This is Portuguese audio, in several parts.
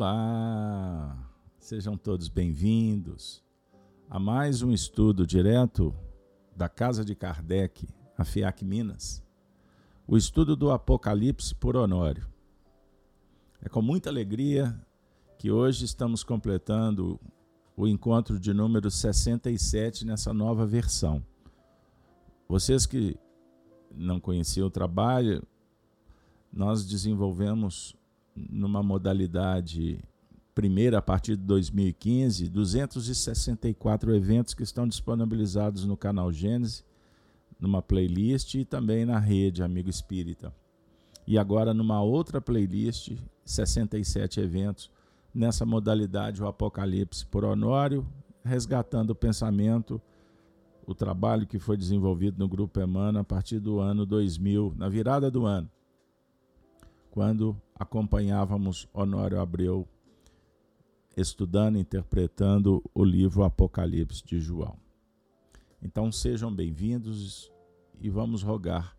Olá, sejam todos bem-vindos a mais um estudo direto da Casa de Kardec, a FIAC Minas, o estudo do Apocalipse por Honório. É com muita alegria que hoje estamos completando o encontro de número 67 nessa nova versão. Vocês que não conheciam o trabalho, nós desenvolvemos numa modalidade primeira a partir de 2015, 264 eventos que estão disponibilizados no canal Gênesis, numa playlist e também na rede Amigo Espírita. E agora numa outra playlist, 67 eventos nessa modalidade o Apocalipse por Honório, resgatando o pensamento, o trabalho que foi desenvolvido no grupo Emana a partir do ano 2000, na virada do ano quando acompanhávamos Honório Abreu estudando interpretando o livro Apocalipse de João. Então sejam bem-vindos e vamos rogar,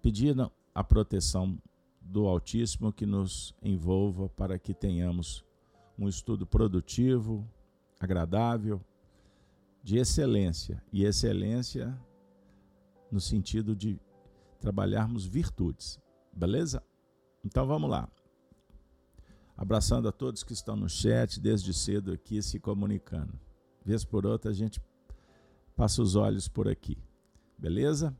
pedir a proteção do Altíssimo que nos envolva para que tenhamos um estudo produtivo, agradável, de excelência e excelência no sentido de trabalharmos virtudes, beleza? Então vamos lá. Abraçando a todos que estão no chat desde cedo aqui se comunicando. Vez por outra a gente passa os olhos por aqui. Beleza?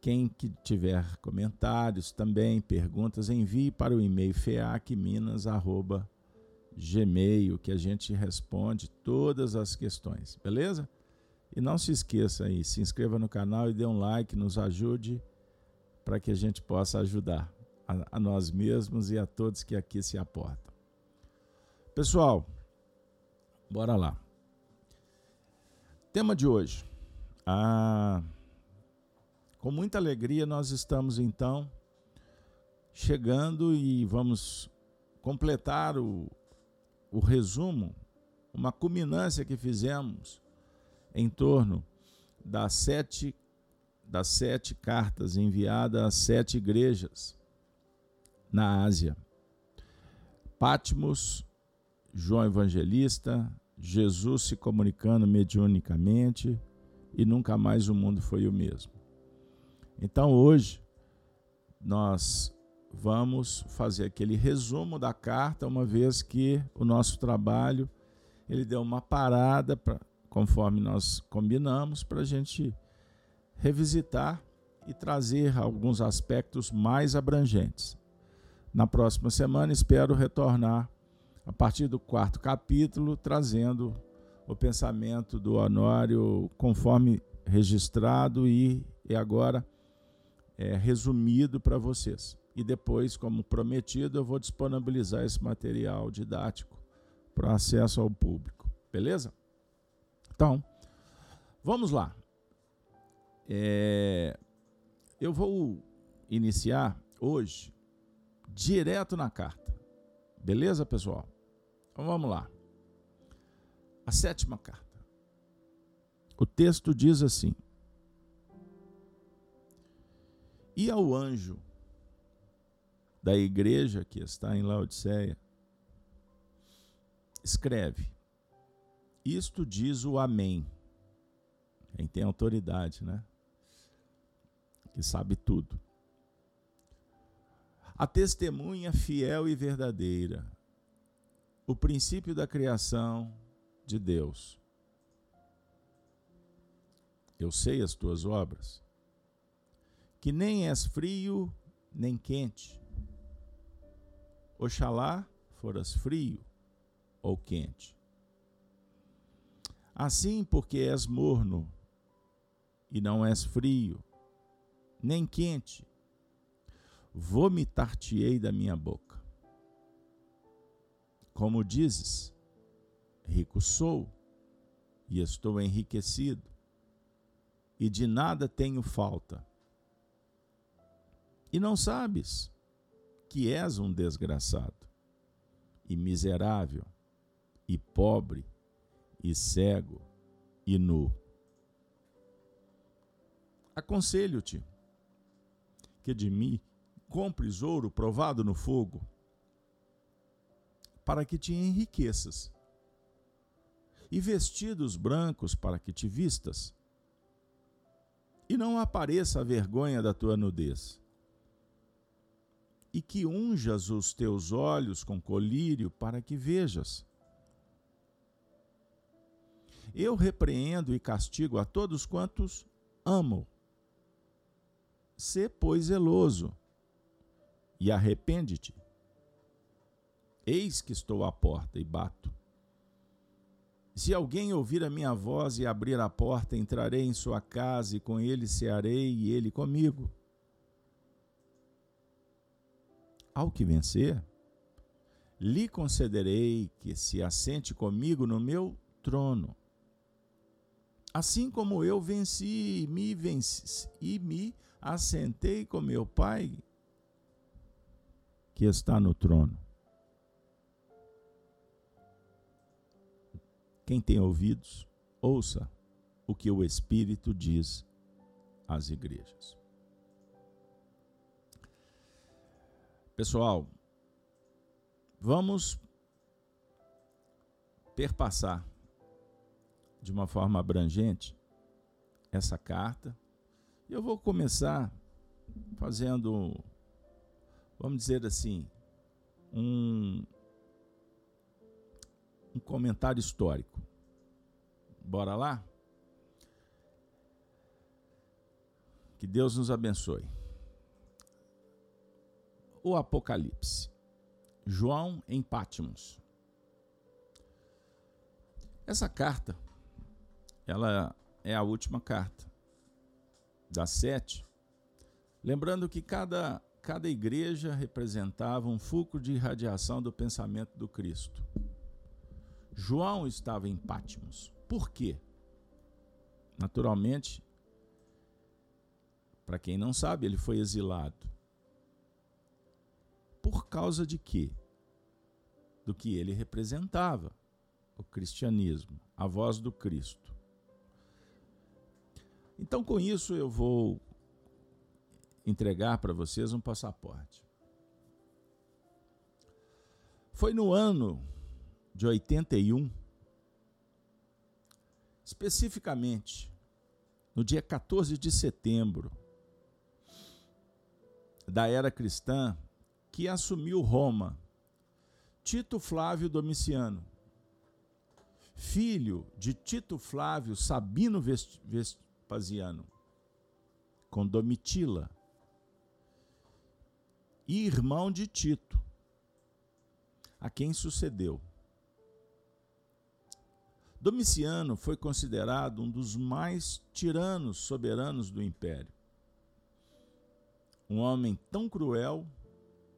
Quem que tiver comentários também, perguntas, envie para o e-mail feacminas@gmail que a gente responde todas as questões, beleza? E não se esqueça aí, se inscreva no canal e dê um like, nos ajude para que a gente possa ajudar a, a nós mesmos e a todos que aqui se aportam. Pessoal, bora lá. Tema de hoje. Ah, com muita alegria nós estamos então chegando e vamos completar o, o resumo, uma culminância que fizemos em torno das sete, das sete cartas enviadas às sete igrejas na Ásia. Patmos, João Evangelista, Jesus se comunicando mediunicamente e nunca mais o mundo foi o mesmo. Então hoje nós vamos fazer aquele resumo da carta, uma vez que o nosso trabalho ele deu uma parada pra, conforme nós combinamos para a gente revisitar e trazer alguns aspectos mais abrangentes. Na próxima semana, espero retornar a partir do quarto capítulo, trazendo o pensamento do Honório conforme registrado e, e agora é, resumido para vocês. E depois, como prometido, eu vou disponibilizar esse material didático para acesso ao público. Beleza? Então, vamos lá. É, eu vou iniciar hoje direto na carta. Beleza, pessoal? Então vamos lá. A sétima carta. O texto diz assim: E ao anjo da igreja que está em Laodiceia, escreve: Isto diz o Amém. Quem tem autoridade, né? Que sabe tudo a testemunha fiel e verdadeira, o princípio da criação de Deus. Eu sei as tuas obras, que nem és frio nem quente. Oxalá foras frio ou quente. Assim, porque és morno e não és frio, nem quente, vomitar-te-ei da minha boca. Como dizes, rico sou e estou enriquecido, e de nada tenho falta. E não sabes que és um desgraçado, e miserável, e pobre, e cego, e nu. Aconselho-te que de mim compres ouro provado no fogo, para que te enriqueças, e vestidos brancos para que te vistas, e não apareça a vergonha da tua nudez, e que unjas os teus olhos com colírio para que vejas. Eu repreendo e castigo a todos quantos amo. Sê, pois, zeloso e arrepende-te. Eis que estou à porta e bato. Se alguém ouvir a minha voz e abrir a porta, entrarei em sua casa e com ele cearei e ele comigo. Ao que vencer, lhe concederei que se assente comigo no meu trono. Assim como eu venci e me venci e me assentei com meu Pai que está no trono. Quem tem ouvidos, ouça o que o Espírito diz às igrejas. Pessoal, vamos perpassar de uma forma abrangente essa carta. Eu vou começar fazendo vamos dizer assim, um, um comentário histórico. Bora lá? Que Deus nos abençoe. O Apocalipse. João em Pátimos. Essa carta, ela é a última carta das sete. Lembrando que cada cada igreja representava um fulcro de irradiação do pensamento do Cristo. João estava em Pátimos. Por quê? Naturalmente, para quem não sabe, ele foi exilado. Por causa de quê? Do que ele representava, o cristianismo, a voz do Cristo. Então, com isso, eu vou entregar para vocês um passaporte. Foi no ano de 81, especificamente no dia 14 de setembro da era cristã, que assumiu Roma Tito Flávio Domiciano, filho de Tito Flávio Sabino Vespasiano, com Domitila, e irmão de Tito, a quem sucedeu. Domiciano foi considerado um dos mais tiranos soberanos do império. Um homem tão cruel,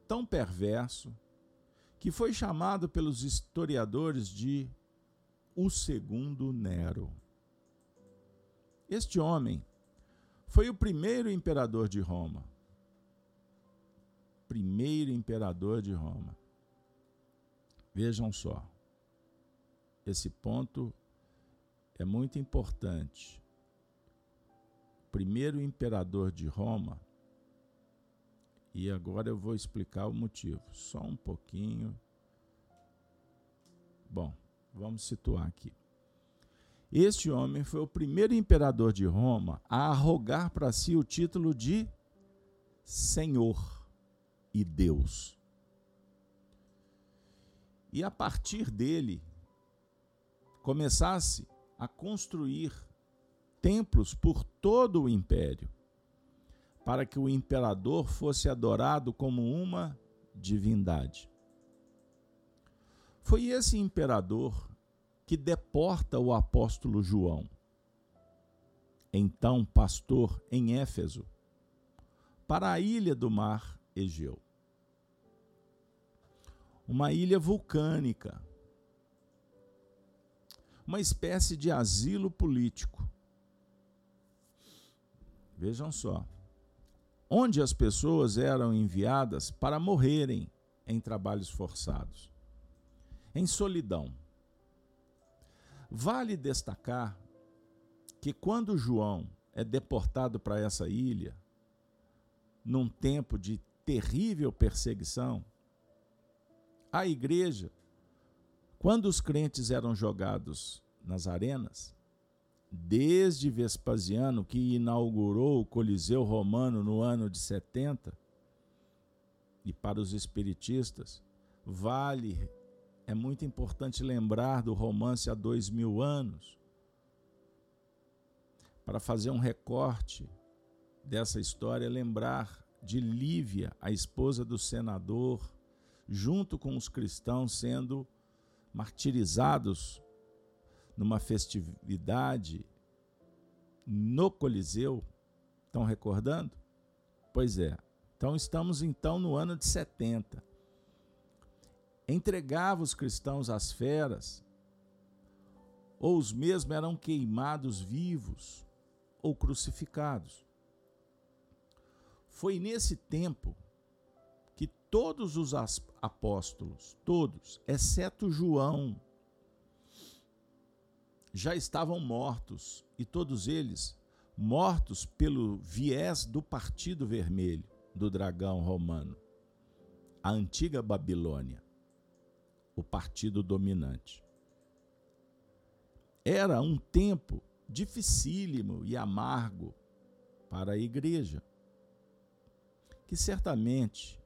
tão perverso, que foi chamado pelos historiadores de o segundo Nero. Este homem foi o primeiro imperador de Roma primeiro imperador de Roma. Vejam só, esse ponto é muito importante. Primeiro imperador de Roma, e agora eu vou explicar o motivo, só um pouquinho. Bom, vamos situar aqui. Este homem foi o primeiro imperador de Roma a arrogar para si o título de Senhor e Deus. E a partir dele começasse a construir templos por todo o império, para que o imperador fosse adorado como uma divindade. Foi esse imperador que deporta o apóstolo João, então pastor em Éfeso, para a ilha do mar Egeu. Uma ilha vulcânica, uma espécie de asilo político. Vejam só, onde as pessoas eram enviadas para morrerem em trabalhos forçados, em solidão. Vale destacar que quando João é deportado para essa ilha, num tempo de terrível perseguição, a igreja Quando os crentes eram jogados nas arenas, desde Vespasiano, que inaugurou o Coliseu Romano no ano de 70, e para os espiritistas, vale, é muito importante lembrar do romance há dois mil anos, para fazer um recorte dessa história, lembrar de Lívia, a esposa do senador, junto com os cristãos sendo martirizados numa festividade no Coliseu. Estão recordando? Pois é. Então estamos então no ano de 70. Entregava os cristãos às feras, ou os mesmos eram queimados vivos ou crucificados. Foi nesse tempo que todos os apóstolos, todos, exceto João, já estavam mortos, e todos eles mortos pelo viés do Partido Vermelho, do dragão romano, a antiga Babilônia, o partido dominante. Era um tempo dificílimo e amargo para a igreja, que certamente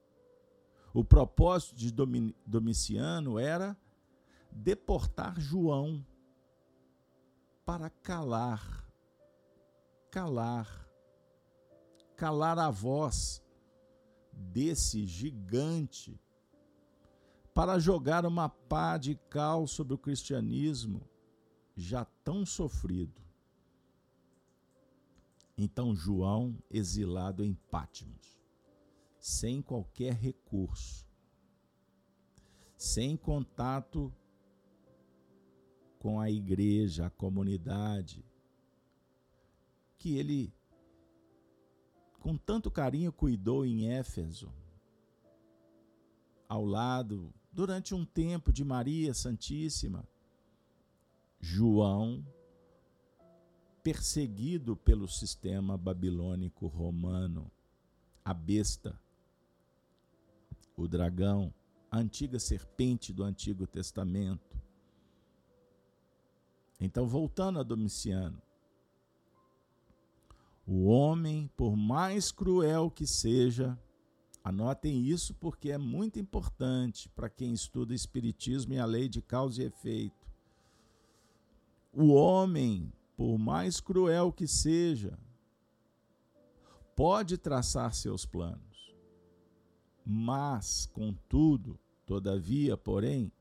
o propósito de Domiciano era deportar João para calar, calar, calar a voz desse gigante, para jogar uma pá de cal sobre o cristianismo já tão sofrido. Então João, exilado em Pátimos, sem qualquer recurso, sem contato com a igreja, a comunidade, que ele com tanto carinho cuidou em Éfeso, ao lado, durante um tempo, de Maria Santíssima. João, perseguido pelo sistema babilônico romano, a besta, o dragão, a antiga serpente do Antigo Testamento. Então, voltando a Domiciano, o homem, por mais cruel que seja, anotem isso porque é muito importante para quem estuda Espiritismo e a lei de causa e efeito. O homem, por mais cruel que seja, pode traçar seus planos mas, contudo, todavia, porém,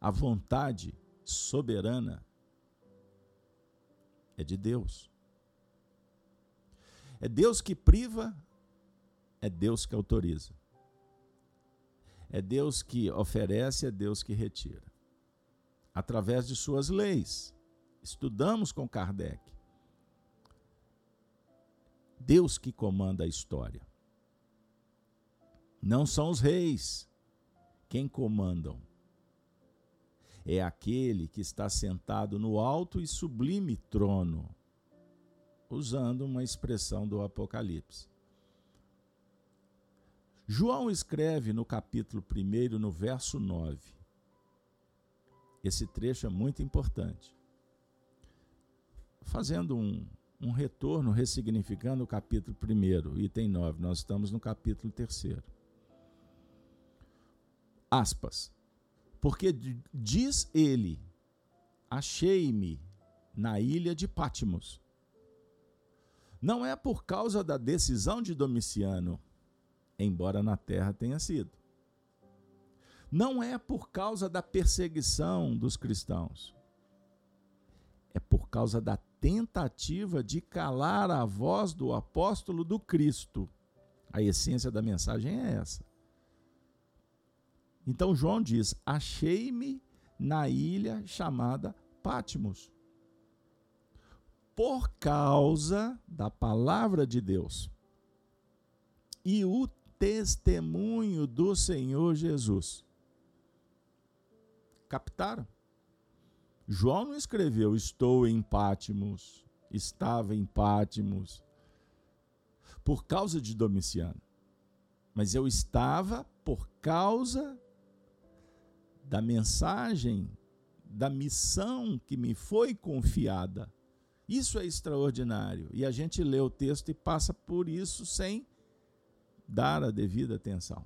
a vontade soberana é de Deus. É Deus que priva, é Deus que autoriza. É Deus que oferece, é Deus que retira. Através de suas leis. Estudamos com Kardec. Deus que comanda a história. Não são os reis quem comandam. É aquele que está sentado no alto e sublime trono, usando uma expressão do Apocalipse. João escreve no capítulo 1, no verso 9. Esse trecho é muito importante. Fazendo um, um retorno, ressignificando o capítulo 1, item 9. Nós estamos no capítulo 3 aspas, porque diz ele: Achei-me na ilha de Pátimos. Não é por causa da decisão de Domiciano, embora na terra tenha sido. Não é por causa da perseguição dos cristãos. É por causa da tentativa de calar a voz do apóstolo do Cristo. A essência da mensagem é essa. Então João diz: Achei-me na ilha chamada Pátimos, por causa da palavra de Deus e o testemunho do Senhor Jesus. Captaram? João não escreveu: Estou em Pátimos, estava em Pátimos, por causa de Domiciano. Mas eu estava por causa da mensagem, da missão que me foi confiada. Isso é extraordinário. E a gente lê o texto e passa por isso sem dar a devida atenção.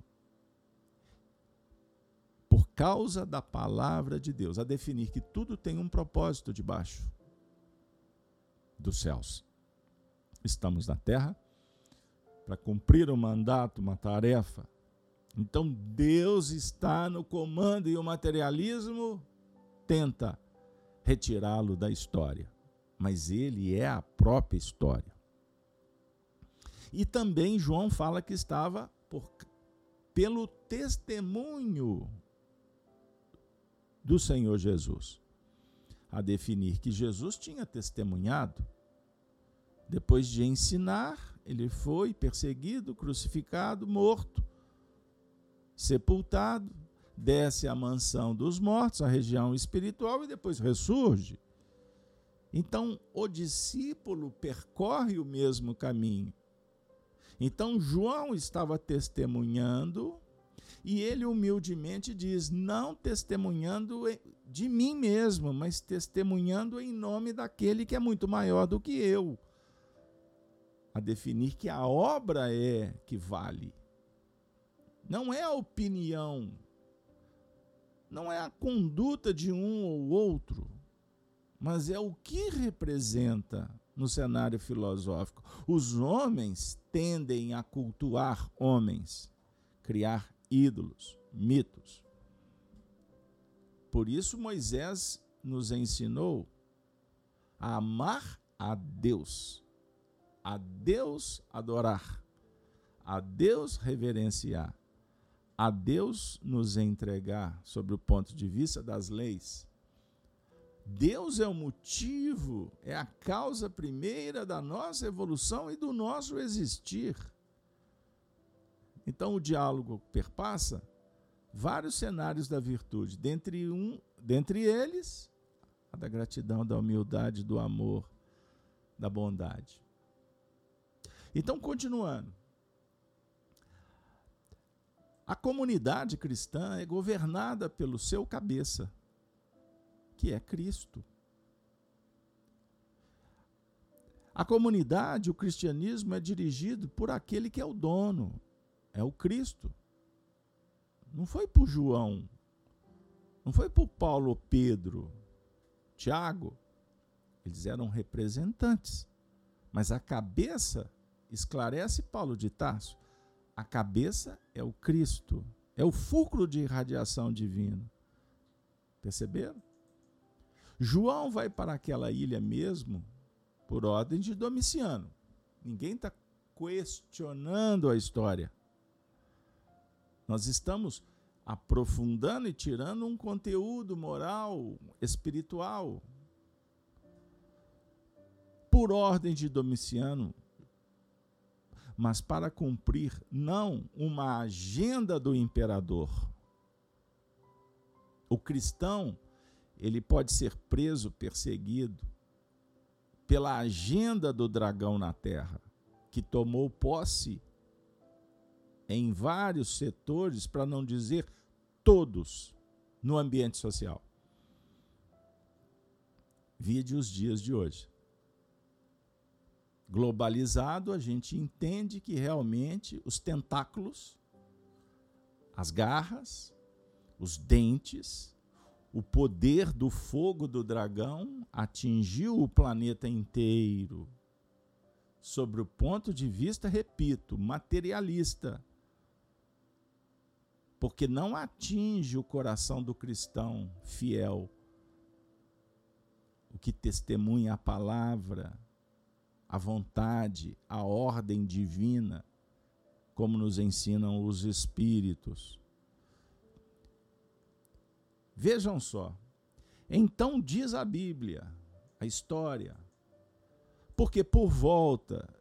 Por causa da palavra de Deus, a definir que tudo tem um propósito debaixo dos céus. Estamos na terra para cumprir um mandato, uma tarefa. Então Deus está no comando e o materialismo tenta retirá-lo da história, mas ele é a própria história. E também João fala que estava por, pelo testemunho do Senhor Jesus, a definir que Jesus tinha testemunhado. Depois de ensinar, ele foi perseguido, crucificado, morto, sepultado, desce à mansão dos mortos, a região espiritual, e depois ressurge. Então, o discípulo percorre o mesmo caminho. Então João estava testemunhando e ele humildemente diz: não testemunhando de mim mesmo, mas testemunhando em nome daquele que é muito maior do que eu. A definir que a obra é que vale. Não é a opinião, não é a conduta de um ou outro, mas é o que representa no cenário filosófico. Os homens tendem a cultuar homens, criar ídolos, mitos. Por isso Moisés nos ensinou a amar a Deus, a Deus adorar, a Deus reverenciar, a Deus nos entregar sobre o ponto de vista das leis Deus é o motivo, é a causa primeira da nossa evolução e do nosso existir. Então o diálogo perpassa vários cenários da virtude, dentre um, dentre eles a da gratidão, da humildade, do amor, da bondade. Então continuando, a comunidade cristã é governada pelo seu cabeça, que é Cristo. A comunidade, o cristianismo é dirigido por aquele que é o dono, é o Cristo. Não foi por João, não foi por Paulo Pedro, Tiago. Eles eram representantes. Mas a cabeça, esclarece Paulo de Tarso, a cabeça é o Cristo, é o fulcro de irradiação divino. Perceberam? João vai para aquela ilha mesmo por ordem de Domiciano. Ninguém está questionando a história. Nós estamos aprofundando e tirando um conteúdo moral, espiritual. Por ordem de Domiciano, mas para cumprir não uma agenda do imperador. O cristão ele pode ser preso, perseguido pela agenda do dragão na terra, que tomou posse em vários setores, para não dizer todos, no ambiente social. Vide os dias de hoje. Globalizado, a gente entende que realmente os tentáculos, as garras, os dentes, o poder do fogo do dragão atingiu o planeta inteiro. Sobre o ponto de vista, repito, materialista. Porque não atinge o coração do cristão fiel, o que testemunha a palavra, a vontade, a ordem divina, como nos ensinam os Espíritos. Vejam só. Então diz a Bíblia, a história, porque por volta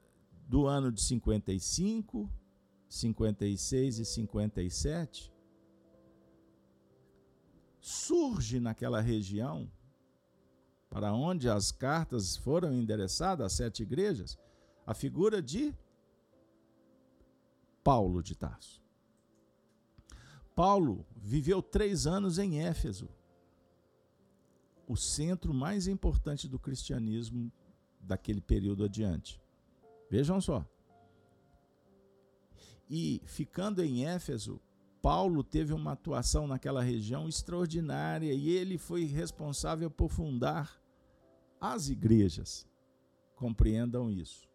do ano de 55, 56 e 57, surge naquela região, para onde as cartas foram endereçadas, às sete igrejas, a figura de Paulo de Tarso. Paulo viveu três anos em Éfeso, o centro mais importante do cristianismo daquele período adiante. Vejam só. E ficando em Éfeso, Paulo teve uma atuação naquela região extraordinária e ele foi responsável por fundar as igrejas. Compreendam isso.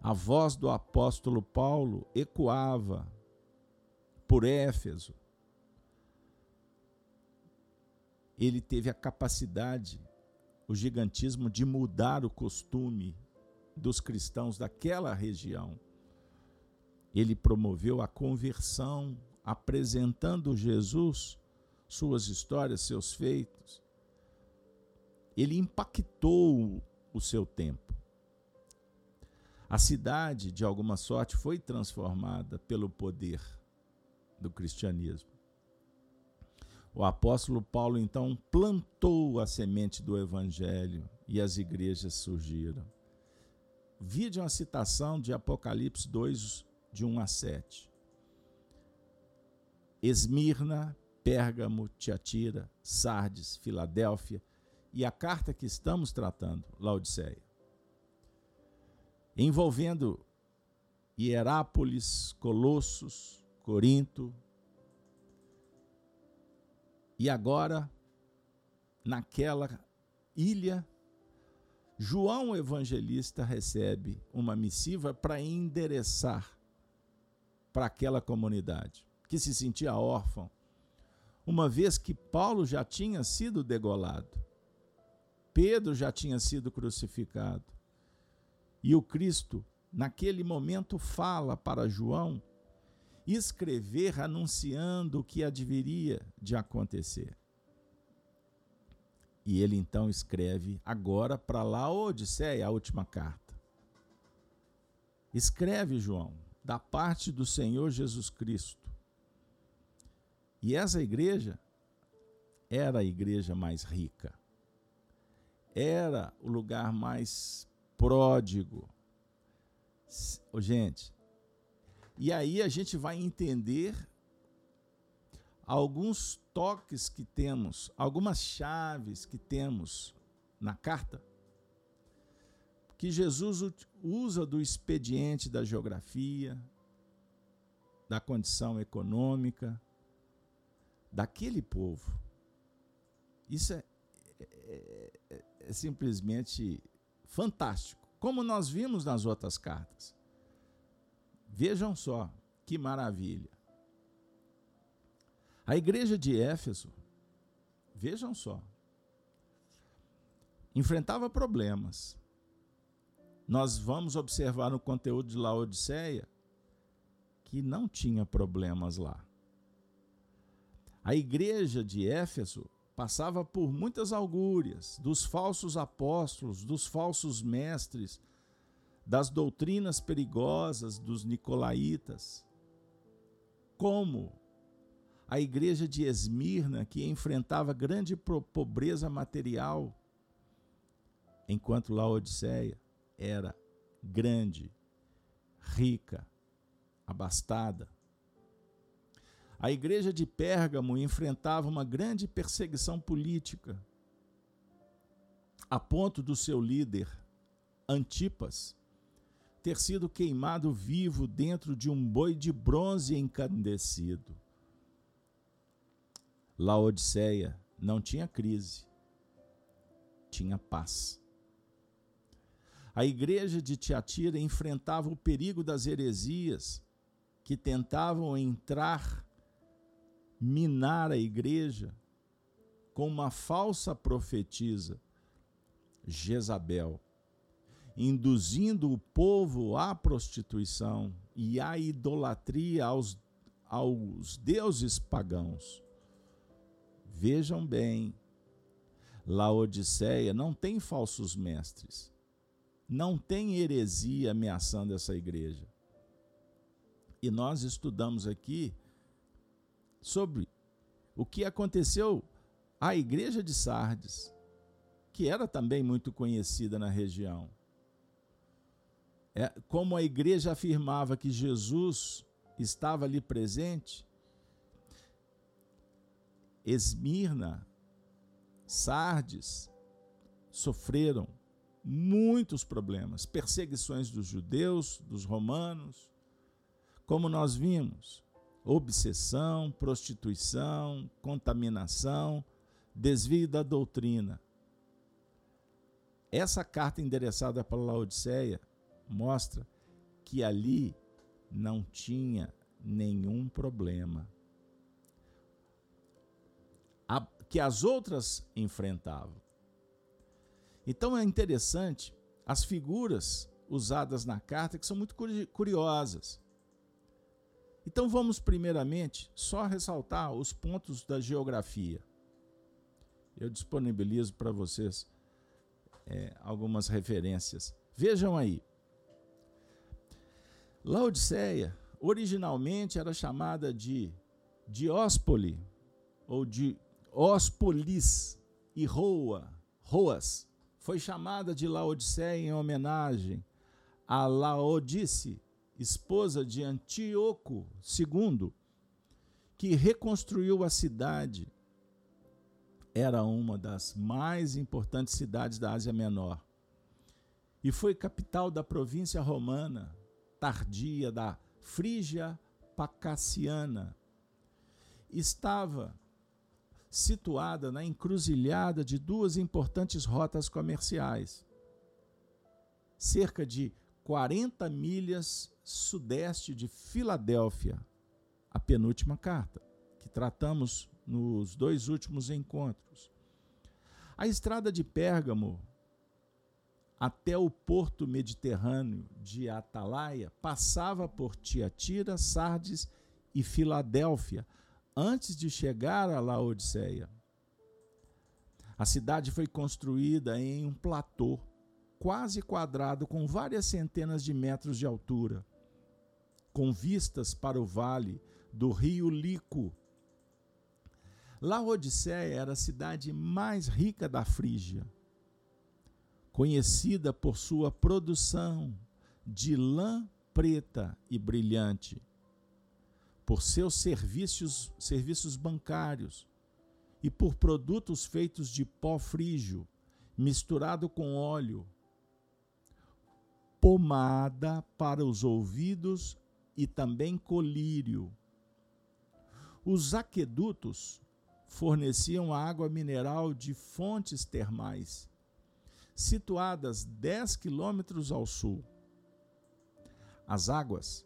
A voz do apóstolo Paulo ecoava por Éfeso. Ele teve a capacidade, o gigantismo de mudar o costume dos cristãos daquela região ele promoveu a conversão, apresentando Jesus, suas histórias, seus feitos. Ele impactou o seu tempo. A cidade, de alguma sorte, foi transformada pelo poder do cristianismo. O apóstolo Paulo então plantou a semente do evangelho e as igrejas surgiram. Vide uma citação de Apocalipse 2, de 1 a 7. Esmirna, Pérgamo, Tiatira, Sardes, Filadélfia e a carta que estamos tratando, Laodiceia. Envolvendo Hierápolis, Colossos, Corinto. E agora, naquela ilha, João Evangelista recebe uma missiva para endereçar para aquela comunidade, que se sentia órfão, uma vez que Paulo já tinha sido degolado, Pedro já tinha sido crucificado, e o Cristo, naquele momento, fala para João escrever anunciando o que haveria de acontecer. E ele então escreve agora para Laodiceia, a última carta. Escreve, João, da parte do Senhor Jesus Cristo. E essa igreja era a igreja mais rica, era o lugar mais pródigo. Gente, e aí a gente vai entender alguns toques que temos, algumas chaves que temos na carta que Jesus usa do expediente da geografia, da condição econômica daquele povo. Isso é, é, é, é simplesmente fantástico, como nós vimos nas outras cartas. Vejam só que maravilha. A igreja de Éfeso, vejam só, enfrentava problemas nós vamos observar no conteúdo de Laodiceia que não tinha problemas lá. A igreja de Éfeso passava por muitas augúrias dos falsos apóstolos, dos falsos mestres, das doutrinas perigosas dos nicolaítas. Como a igreja de Esmirna, que enfrentava grande pobreza material, enquanto Laodiceia era grande, rica, abastada. A igreja de Pérgamo enfrentava uma grande perseguição política, a ponto do seu líder, Antipas, ter sido queimado vivo dentro de um boi de bronze encandecido. Laodiceia não tinha crise, tinha paz. A igreja de Tiatira enfrentava o perigo das heresias que tentavam entrar, minar a igreja com uma falsa profetisa, Jezabel, induzindo o povo à prostituição e à idolatria aos, aos deuses pagãos. Vejam bem, Laodiceia não tem falsos mestres não tem heresia ameaçando essa igreja. E nós estudamos aqui sobre o que aconteceu à igreja de Sardes, que era também muito conhecida na região. É, como a igreja afirmava que Jesus estava ali presente, Esmirna, Sardes, sofreram muitos problemas, perseguições dos judeus, dos romanos, como nós vimos, obsessão, prostituição, contaminação, desvio da doutrina. Essa carta endereçada para Laodiceia mostra que ali não tinha nenhum problema. Que as outras enfrentavam. Então é interessante as figuras usadas na carta que são muito curiosas. Então vamos primeiramente só ressaltar os pontos da geografia. Eu disponibilizo para vocês é, algumas referências. Vejam aí. Laodiceia originalmente era chamada de Dióspole ou de Ospolis e Roa, Roas. Foi chamada de Laodiceia em homenagem a Laodice, esposa de Antíoco II, que reconstruiu a cidade. Era uma das mais importantes cidades da Ásia Menor e foi capital da província romana tardia da Frígia Pacaciana. Estava situada na encruzilhada de duas importantes rotas comerciais, cerca de 40 milhas sudeste de Filadélfia, a penúltima carta, que tratamos nos dois últimos encontros. A estrada de Pérgamo até o porto mediterrâneo de Atalaia passava por Tiatira, Sardes e Filadélfia, antes de chegar a Laodiceia. A cidade foi construída em um platô quase quadrado com várias centenas de metros de altura, com vistas para o vale do rio Lico. Laodiceia era a cidade mais rica da Frígia, conhecida por sua produção de lã preta e brilhante por seus serviços, serviços bancários e por produtos feitos de pó frígio, misturado com óleo, pomada para os ouvidos e também colírio. Os aquedutos forneciam água mineral de fontes termais, situadas 10 quilômetros ao sul. As águas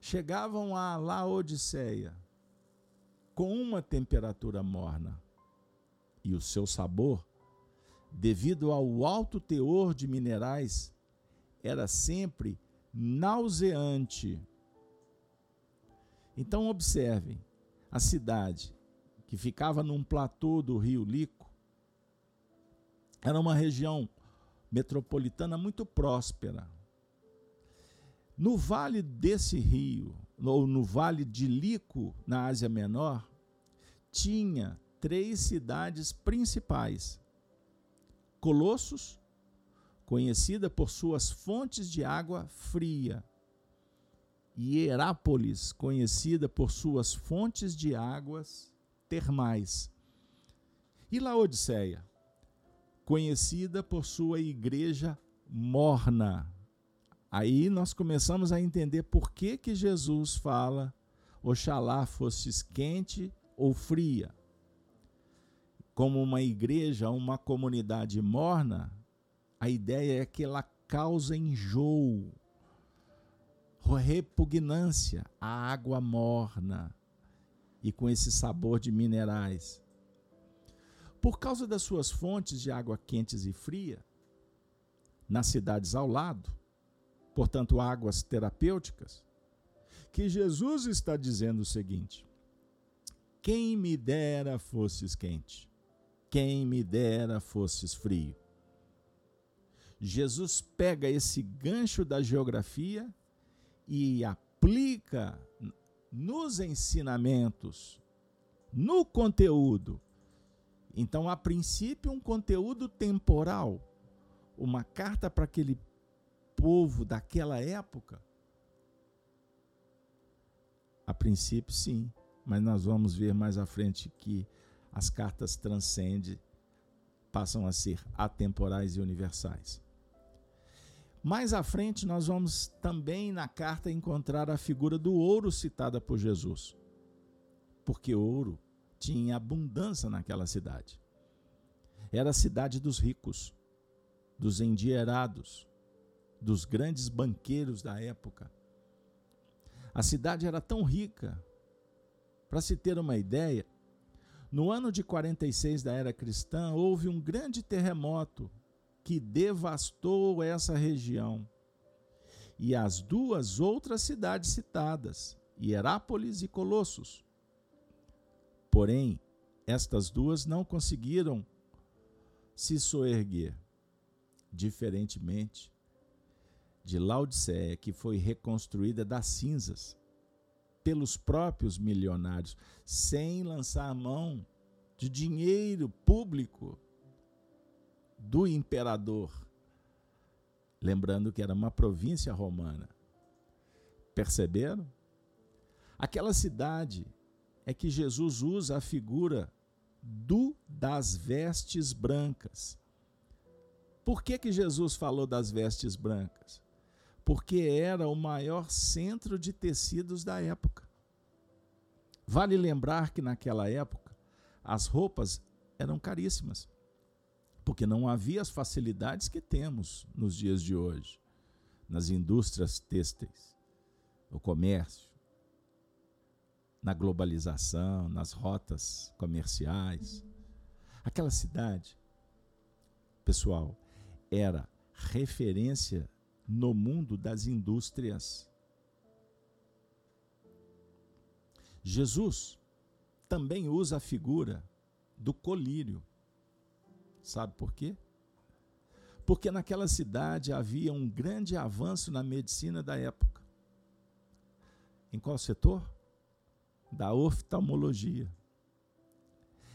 chegavam a Laodiceia com uma temperatura morna e o seu sabor, devido ao alto teor de minerais, era sempre nauseante. Então observem, a cidade que ficava num platô do rio Lico era uma região metropolitana muito próspera, no vale desse rio, ou no vale de Lico, na Ásia Menor, tinha três cidades principais: Colossos, conhecida por suas fontes de água fria, Herápolis, conhecida por suas fontes de águas termais. E Laodiceia, conhecida por sua igreja morna, Aí nós começamos a entender por que, que Jesus fala: Oxalá fosses quente ou fria. Como uma igreja, uma comunidade morna, a ideia é que ela causa enjoo, repugnância à água morna e com esse sabor de minerais. Por causa das suas fontes de água quentes e fria, nas cidades ao lado, portanto, águas terapêuticas, que Jesus está dizendo o seguinte: quem me dera fosses quente, quem me dera fosses frio. Jesus pega esse gancho da geografia e aplica nos ensinamentos, no conteúdo. Então, a princípio, um conteúdo temporal, uma carta para aquele povo daquela época? A princípio, sim, mas nós vamos ver mais à frente que as cartas transcendem, passam a ser atemporais e universais. Mais à frente, nós vamos também na carta encontrar a figura do ouro citada por Jesus. Porque ouro tinha abundância naquela cidade. Era a cidade dos ricos, dos endinheirados, dos grandes banqueiros da época. A cidade era tão rica, para se ter uma ideia, no ano de 46 da era cristã houve um grande terremoto que devastou essa região. E as duas outras cidades citadas, Hierápolis e Colossos. Porém, estas duas não conseguiram se soerguer, diferentemente de Laodiceia, que foi reconstruída das cinzas pelos próprios milionários, sem lançar mão de dinheiro público do imperador. Lembrando que era uma província romana. Perceberam? Aquela cidade é que Jesus usa a figura do das vestes brancas. Por que, que Jesus falou das vestes brancas? porque era o maior centro de tecidos da época. Vale lembrar que naquela época as roupas eram caríssimas, porque não havia as facilidades que temos nos dias de hoje, nas indústrias têxteis, no comércio, na globalização, nas rotas comerciais. Aquela cidade, pessoal, era referência no mundo das indústrias. Jesus também usa a figura do colírio. Sabe por quê? Porque naquela cidade havia um grande avanço na medicina da época. Em qual setor? Da oftalmologia.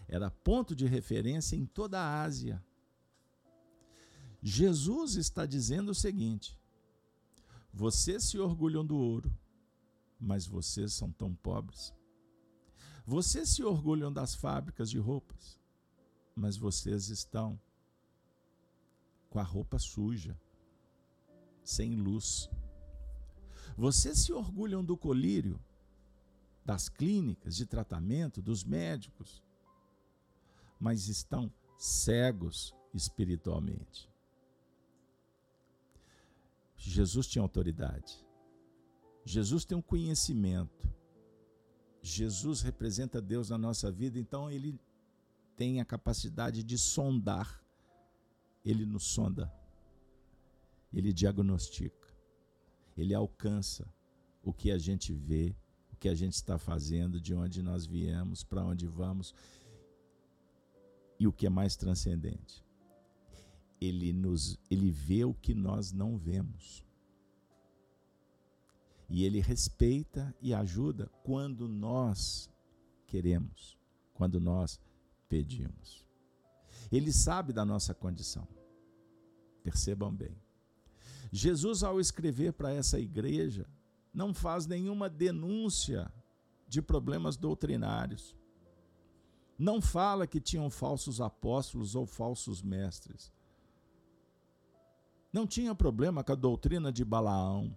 Era ponto de referência em toda a Ásia. Jesus está dizendo o seguinte: vocês se orgulham do ouro, mas vocês são tão pobres. Vocês se orgulham das fábricas de roupas, mas vocês estão com a roupa suja, sem luz. Vocês se orgulham do colírio, das clínicas de tratamento, dos médicos, mas estão cegos espiritualmente. Jesus tinha autoridade. Jesus tem um conhecimento. Jesus representa Deus na nossa vida, então ele tem a capacidade de sondar. Ele nos sonda. Ele diagnostica. Ele alcança o que a gente vê, o que a gente está fazendo, de onde nós viemos, para onde vamos. E o que é mais transcendente, ele nos ele vê o que nós não vemos. E ele respeita e ajuda quando nós queremos, quando nós pedimos. Ele sabe da nossa condição. Percebam bem. Jesus, ao escrever para essa igreja, não faz nenhuma denúncia de problemas doutrinários. Não fala que tinham falsos apóstolos ou falsos mestres não tinha problema com a doutrina de Balaão,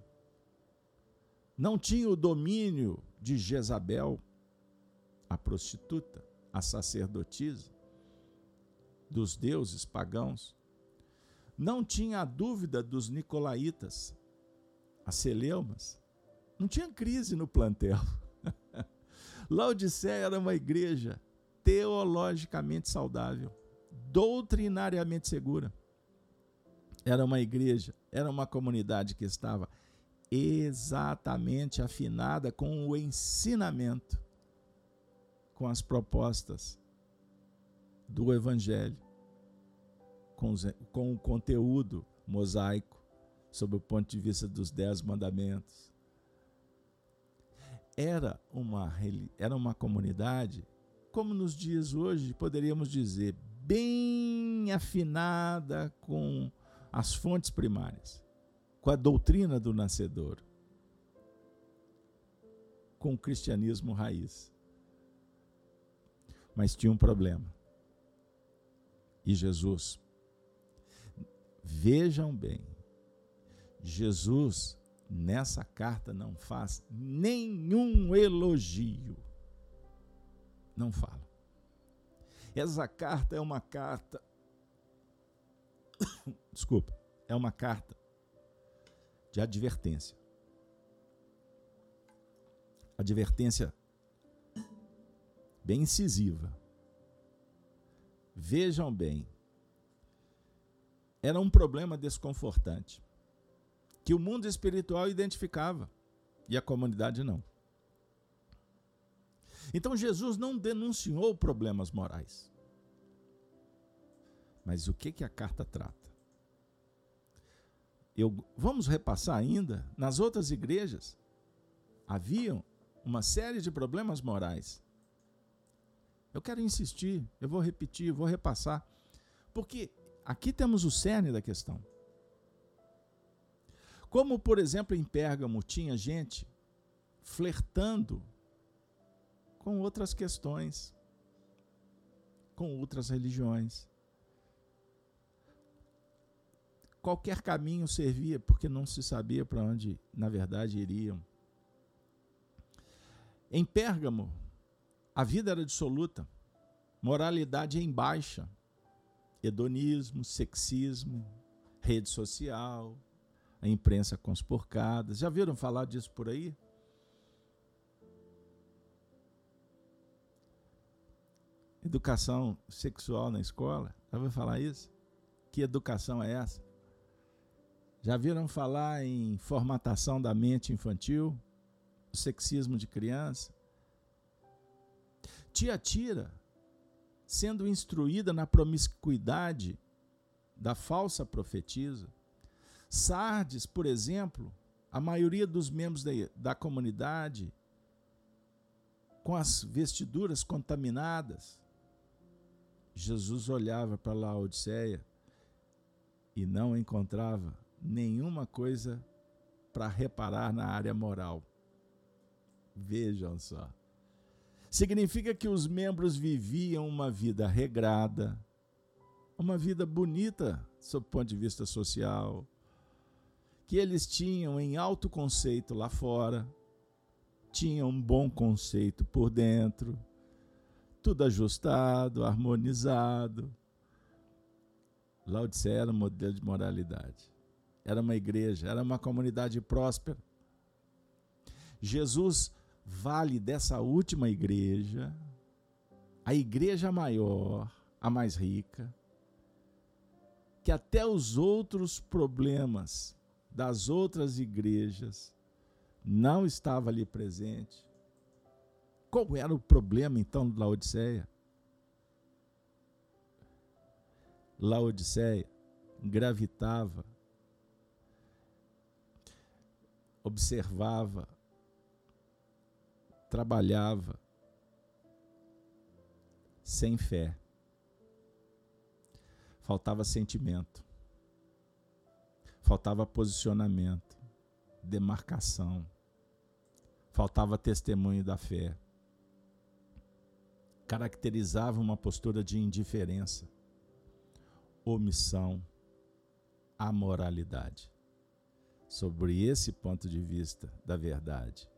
não tinha o domínio de Jezabel, a prostituta, a sacerdotisa, dos deuses pagãos, não tinha a dúvida dos nicolaítas, as celeumas, não tinha crise no plantel. Laodiceia era uma igreja teologicamente saudável, doutrinariamente segura. Era uma igreja, era uma comunidade que estava exatamente afinada com o ensinamento, com as propostas do Evangelho, com, os, com o conteúdo mosaico, sob o ponto de vista dos Dez Mandamentos. Era uma, era uma comunidade, como nos dias hoje poderíamos dizer, bem afinada com as fontes primárias, com a doutrina do nascedor, com o cristianismo raiz. Mas tinha um problema. E Jesus, vejam bem, Jesus nessa carta não faz nenhum elogio. Não fala. Essa carta é uma carta. Desculpa, é uma carta de advertência. Advertência bem incisiva. Vejam bem, era um problema desconfortante que o mundo espiritual identificava e a comunidade não. Então Jesus não denunciou problemas morais. Mas o que, que a carta trata? Eu, vamos repassar ainda, nas outras igrejas haviam uma série de problemas morais. Eu quero insistir, eu vou repetir, eu vou repassar, porque aqui temos o cerne da questão. Como, por exemplo, em Pérgamo tinha gente flertando com outras questões, com outras religiões. Qualquer caminho servia, porque não se sabia para onde, na verdade, iriam. Em Pérgamo, a vida era dissoluta, moralidade em baixa, hedonismo, sexismo, rede social, a imprensa conspurcada. Já viram falar disso por aí? Educação sexual na escola? Já ouviu falar isso? Que educação é essa? Já viram falar em formatação da mente infantil? Sexismo de criança? Tia Tira, sendo instruída na promiscuidade da falsa profetisa, Sardes, por exemplo, a maioria dos membros da, da comunidade com as vestiduras contaminadas. Jesus olhava para Laodiceia e não encontrava nenhuma coisa para reparar na área moral. Vejam só. Significa que os membros viviam uma vida regrada, uma vida bonita sob o ponto de vista social, que eles tinham em alto conceito lá fora, tinham um bom conceito por dentro, tudo ajustado, harmonizado. Laodiceia era um modelo de moralidade. Era uma igreja, era uma comunidade próspera. Jesus vale dessa última igreja, a igreja maior, a mais rica, que até os outros problemas das outras igrejas não estava ali presente. Qual era o problema então de Laodiceia? Laodiceia gravitava, observava, trabalhava sem fé. Faltava sentimento faltava posicionamento, demarcação, faltava testemunho da fé. Caracterizava uma postura de indiferença, omissão, amoralidade. Sobre esse ponto de vista da verdade,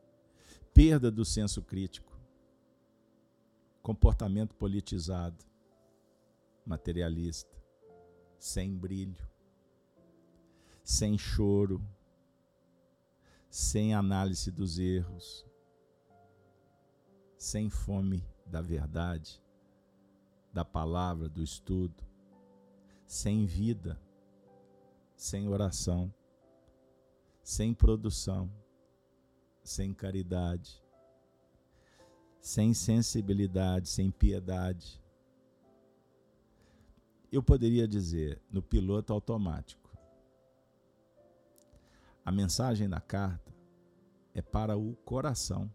perda do senso crítico, comportamento politizado, materialista, sem brilho, sem choro, sem análise dos erros, sem fome da verdade, da palavra, do estudo, sem vida, sem oração, sem produção, sem caridade, sem sensibilidade, sem piedade. Eu poderia dizer no piloto automático a mensagem da carta é para o coração.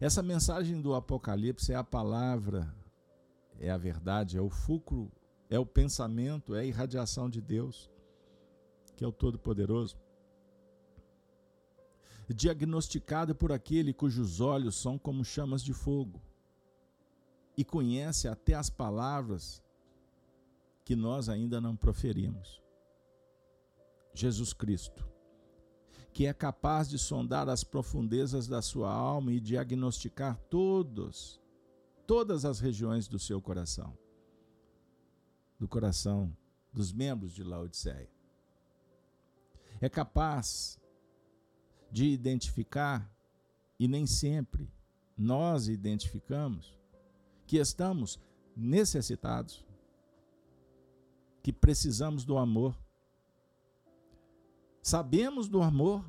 Essa mensagem do Apocalipse é a palavra, é a verdade, é o fulcro, é o pensamento, é a irradiação de Deus, que é o Todo-Poderoso. Diagnosticada por aquele cujos olhos são como chamas de fogo, e conhece até as palavras que nós ainda não proferimos. Jesus Cristo, que é capaz de sondar as profundezas da sua alma e diagnosticar todos, todas as regiões do seu coração, do coração dos membros de Laodiceia. É capaz de identificar, e nem sempre nós identificamos, que estamos necessitados, que precisamos do amor. Sabemos do amor,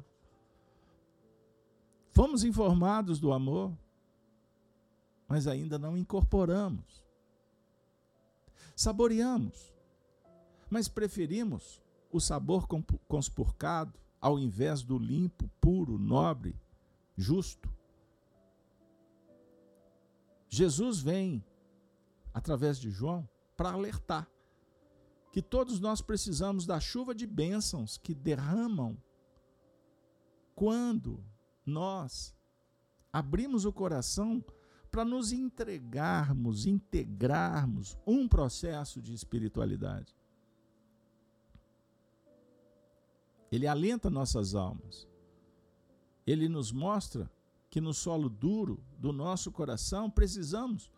fomos informados do amor, mas ainda não incorporamos. Saboreamos, mas preferimos o sabor conspurcado ao invés do limpo, puro, nobre, justo. Jesus vem, através de João, para alertar que todos nós precisamos da chuva de bênçãos que derramam quando nós abrimos o coração para nos entregarmos, integrarmos um processo de espiritualidade. Ele alenta nossas almas. Ele nos mostra que no solo duro do nosso coração precisamos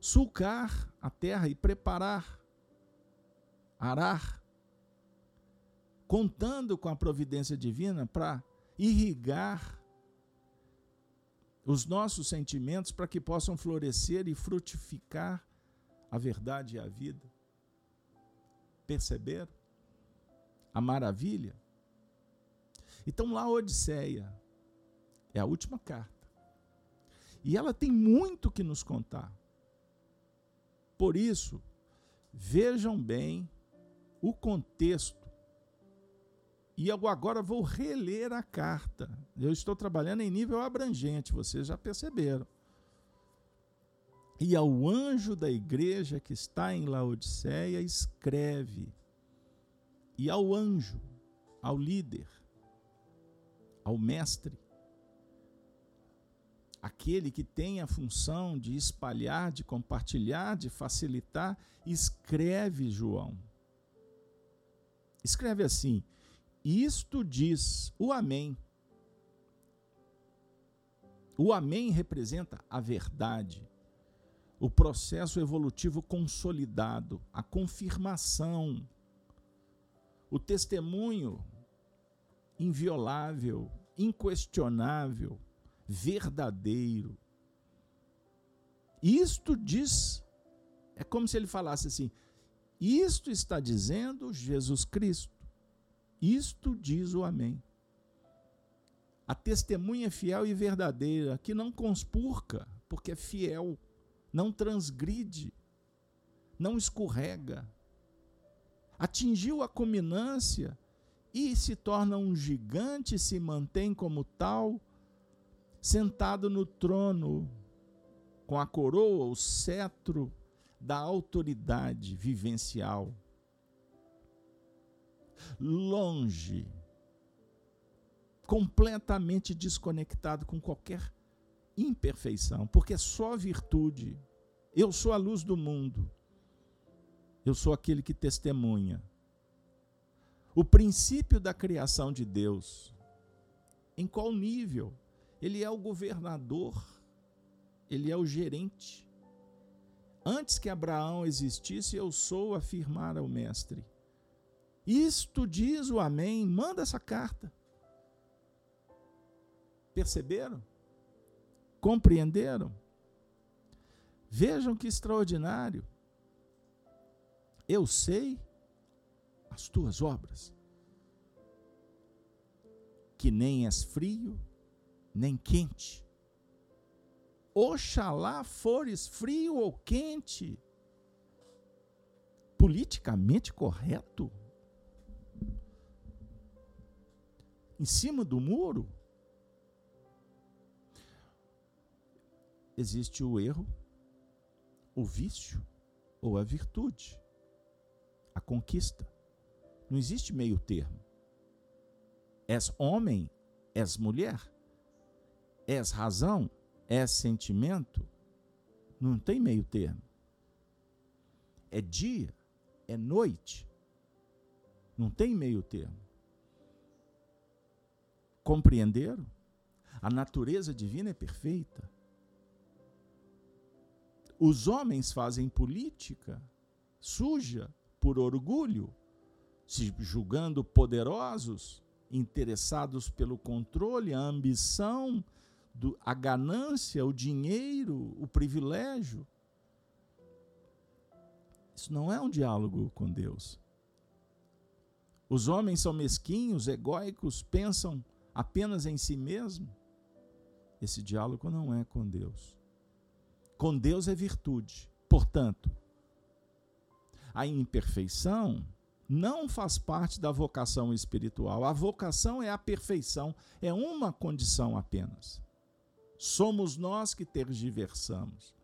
sulcar a terra e preparar, arar, contando com a providência divina para irrigar os nossos sentimentos para que possam florescer e frutificar a verdade e a vida. Perceberam a maravilha? Então, lá Odisseia é a última carta. E ela tem muito que nos contar. Por isso, vejam bem o contexto. E eu agora vou reler a carta. Eu estou trabalhando em nível abrangente, vocês já perceberam. E ao anjo da igreja que está em Laodiceia, escreve. E ao anjo, ao líder, ao mestre, aquele que tem a função de espalhar, de compartilhar, de facilitar, escreve João. Escreve assim: Isto diz o Amém. O Amém representa a verdade, o processo evolutivo consolidado, a confirmação, o testemunho inviolável, inquestionável, verdadeiro. Isto diz, é como se ele falasse assim: isto está dizendo Jesus Cristo. Isto diz o Amém. A testemunha fiel e verdadeira, que não conspurca, porque é fiel, não transgride, não escorrega. Atingiu a culminância e se torna um gigante, se mantém como tal, sentado no trono, com a coroa, o cetro da autoridade vivencial. Longe, completamente desconectado com qualquer imperfeição, porque é só virtude. Eu sou a luz do mundo. Eu sou aquele que testemunha o princípio da criação de Deus. Em qual nível? Ele é o governador, ele é o gerente. Antes que Abraão existisse, eu sou, afirmara o mestre. Isto diz o Amém, manda essa carta. Perceberam? Compreenderam? Vejam que extraordinário. Eu sei as tuas obras, que nem és frio, nem quente. Oxalá fores frio ou quente. Politicamente correto? Em cima do muro? Existe o erro, o vício ou a virtude, a conquista. Não existe meio termo. És homem, és mulher. És razão, és sentimento. Não tem meio termo. É dia, é noite. Não tem meio termo. Compreenderam? A natureza divina é perfeita. Os homens fazem política suja por orgulho, se julgando poderosos, interessados pelo controle, a ambição, a ganância, o dinheiro, o privilégio. Isso não é um diálogo com Deus. Os homens são mesquinhos, egóicos, pensam apenas em si mesmo. Esse diálogo não é com Deus. Com Deus é virtude. Portanto, a imperfeição não faz parte da vocação espiritual. A vocação é a perfeição, é uma condição apenas. Somos nós que tergiversamos.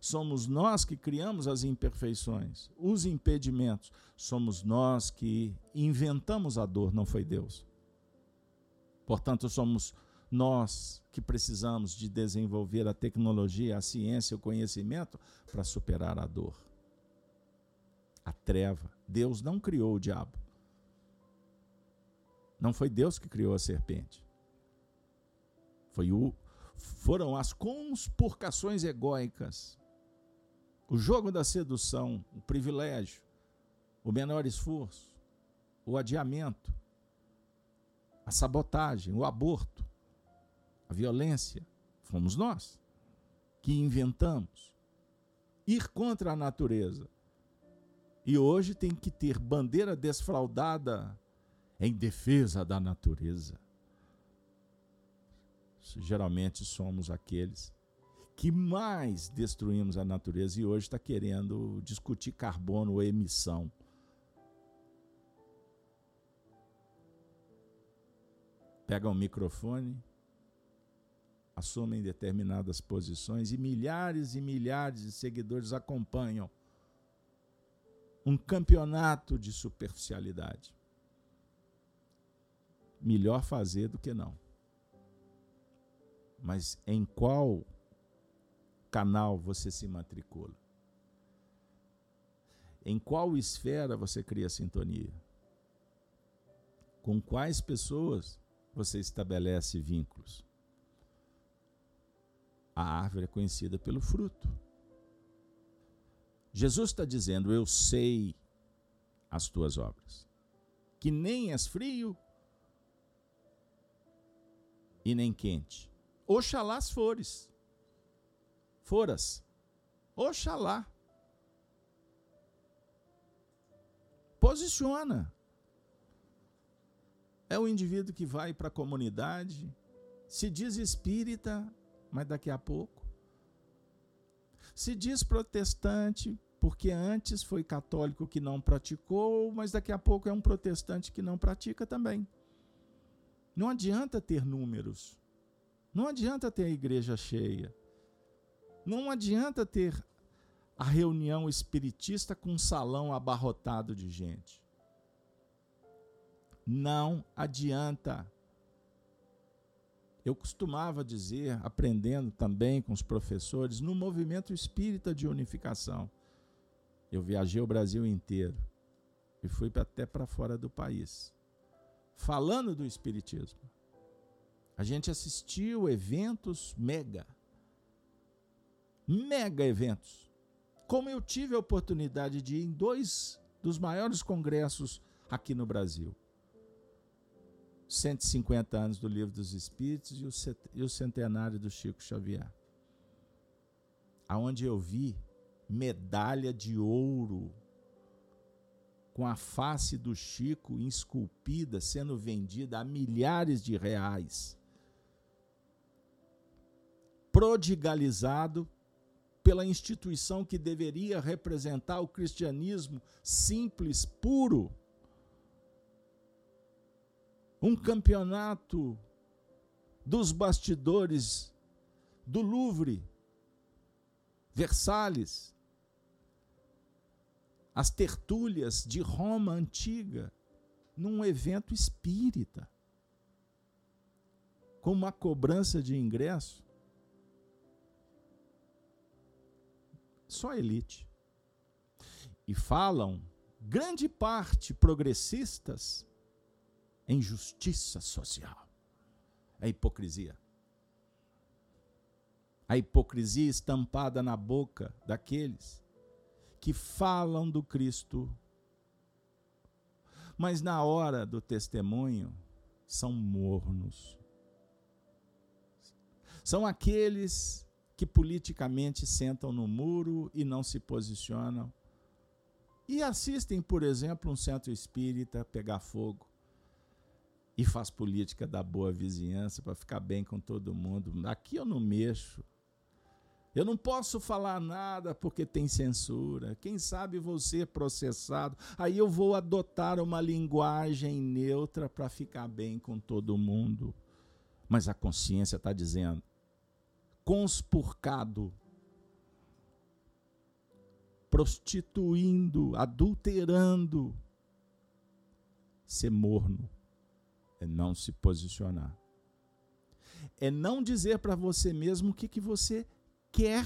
Somos nós que criamos as imperfeições, os impedimentos. Somos nós que inventamos a dor, não foi Deus. Portanto, somos nós que precisamos de desenvolver a tecnologia, a ciência, o conhecimento para superar a dor. A treva. Deus não criou o diabo. Não foi Deus que criou a serpente. Foi o, foram as conspurcações egóicas, o jogo da sedução, o privilégio, o menor esforço, o adiamento, a sabotagem, o aborto, a violência, fomos nós que inventamos. Ir contra a natureza. E hoje tem que ter bandeira desfraudada em defesa da natureza. Geralmente somos aqueles que mais destruímos a natureza e hoje está querendo discutir carbono ou emissão. Pega um microfone, assumem determinadas posições e milhares e milhares de seguidores acompanham um campeonato de superficialidade. Melhor fazer do que não. Mas em qual canal você se matricula? Em qual esfera você cria sintonia? Com quais pessoas você estabelece vínculos? A árvore é conhecida pelo fruto. Jesus está dizendo: Eu sei as tuas obras, que nem és frio e nem quente. Oxalá fores, foras, oxalá. Posiciona. É o indivíduo que vai para a comunidade, se diz espírita, mas daqui a pouco. Se diz protestante, porque antes foi católico que não praticou, mas daqui a pouco é um protestante que não pratica também. Não adianta ter números. Não adianta ter a igreja cheia. Não adianta ter a reunião espiritista com um salão abarrotado de gente. Não adianta. Eu costumava dizer, aprendendo também com os professores, no movimento espírita de unificação. Eu viajei o Brasil inteiro e fui até para fora do país, falando do espiritismo. A gente assistiu eventos mega, mega eventos. Como eu tive a oportunidade de ir em dois dos maiores congressos aqui no Brasil. 150 anos do Livro dos Espíritos e o centenário do Chico Xavier. Aonde eu vi medalha de ouro com a face do Chico esculpida sendo vendida a milhares de reais. Prodigalizado pela instituição que deveria representar o cristianismo simples, puro um campeonato dos bastidores do Louvre, Versalhes, as tertúlias de Roma antiga, num evento espírita, com uma cobrança de ingresso só elite. E falam, grande parte progressistas, em justiça social. É hipocrisia. A hipocrisia estampada na boca daqueles que falam do Cristo, mas na hora do testemunho são mornos. São aqueles que politicamente sentam no muro e não se posicionam e assistem, por exemplo, um centro espírita pegar fogo e faz política da boa vizinhança para ficar bem com todo mundo. Aqui eu não mexo. Eu não posso falar nada porque tem censura. Quem sabe vou ser processado. Aí eu vou adotar uma linguagem neutra para ficar bem com todo mundo. Mas a consciência está dizendo: conspurcado, prostituindo, adulterando, ser morno é não se posicionar. É não dizer para você mesmo o que, que você quer.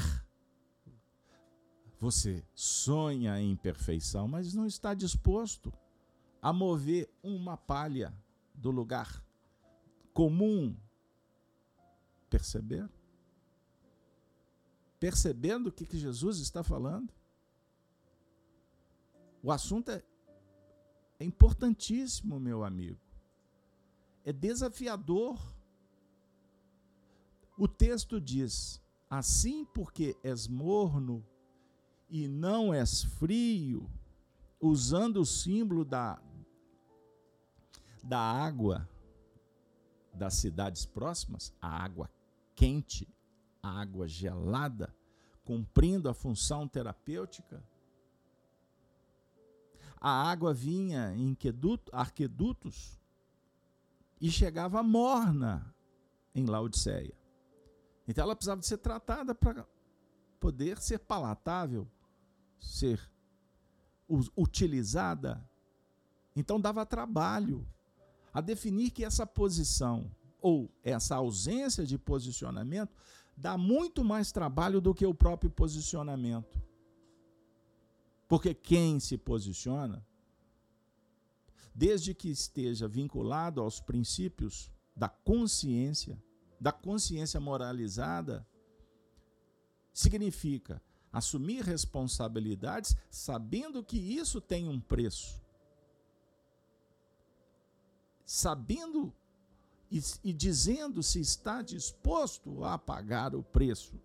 Você sonha em perfeição, mas não está disposto a mover uma palha do lugar comum. Perceber? Percebendo o que, Jesus está falando? O assunto é, é importantíssimo, meu amigo é desafiador. O texto diz: Assim porque és morno e não és frio, usando o símbolo da, da água das cidades próximas, a água quente, a água gelada, cumprindo a função terapêutica. A água vinha em arquedutos e chegava morna em Laodiceia. Então ela precisava de ser tratada para poder ser palatável, ser utilizada. Então dava trabalho a definir que essa posição ou essa ausência de posicionamento dá muito mais trabalho do que o próprio posicionamento. Porque quem se posiciona desde que esteja vinculado aos princípios da consciência, da consciência moralizada, significa assumir responsabilidades sabendo que isso tem um preço. Sabendo e, e dizendo se está disposto a pagar o preço.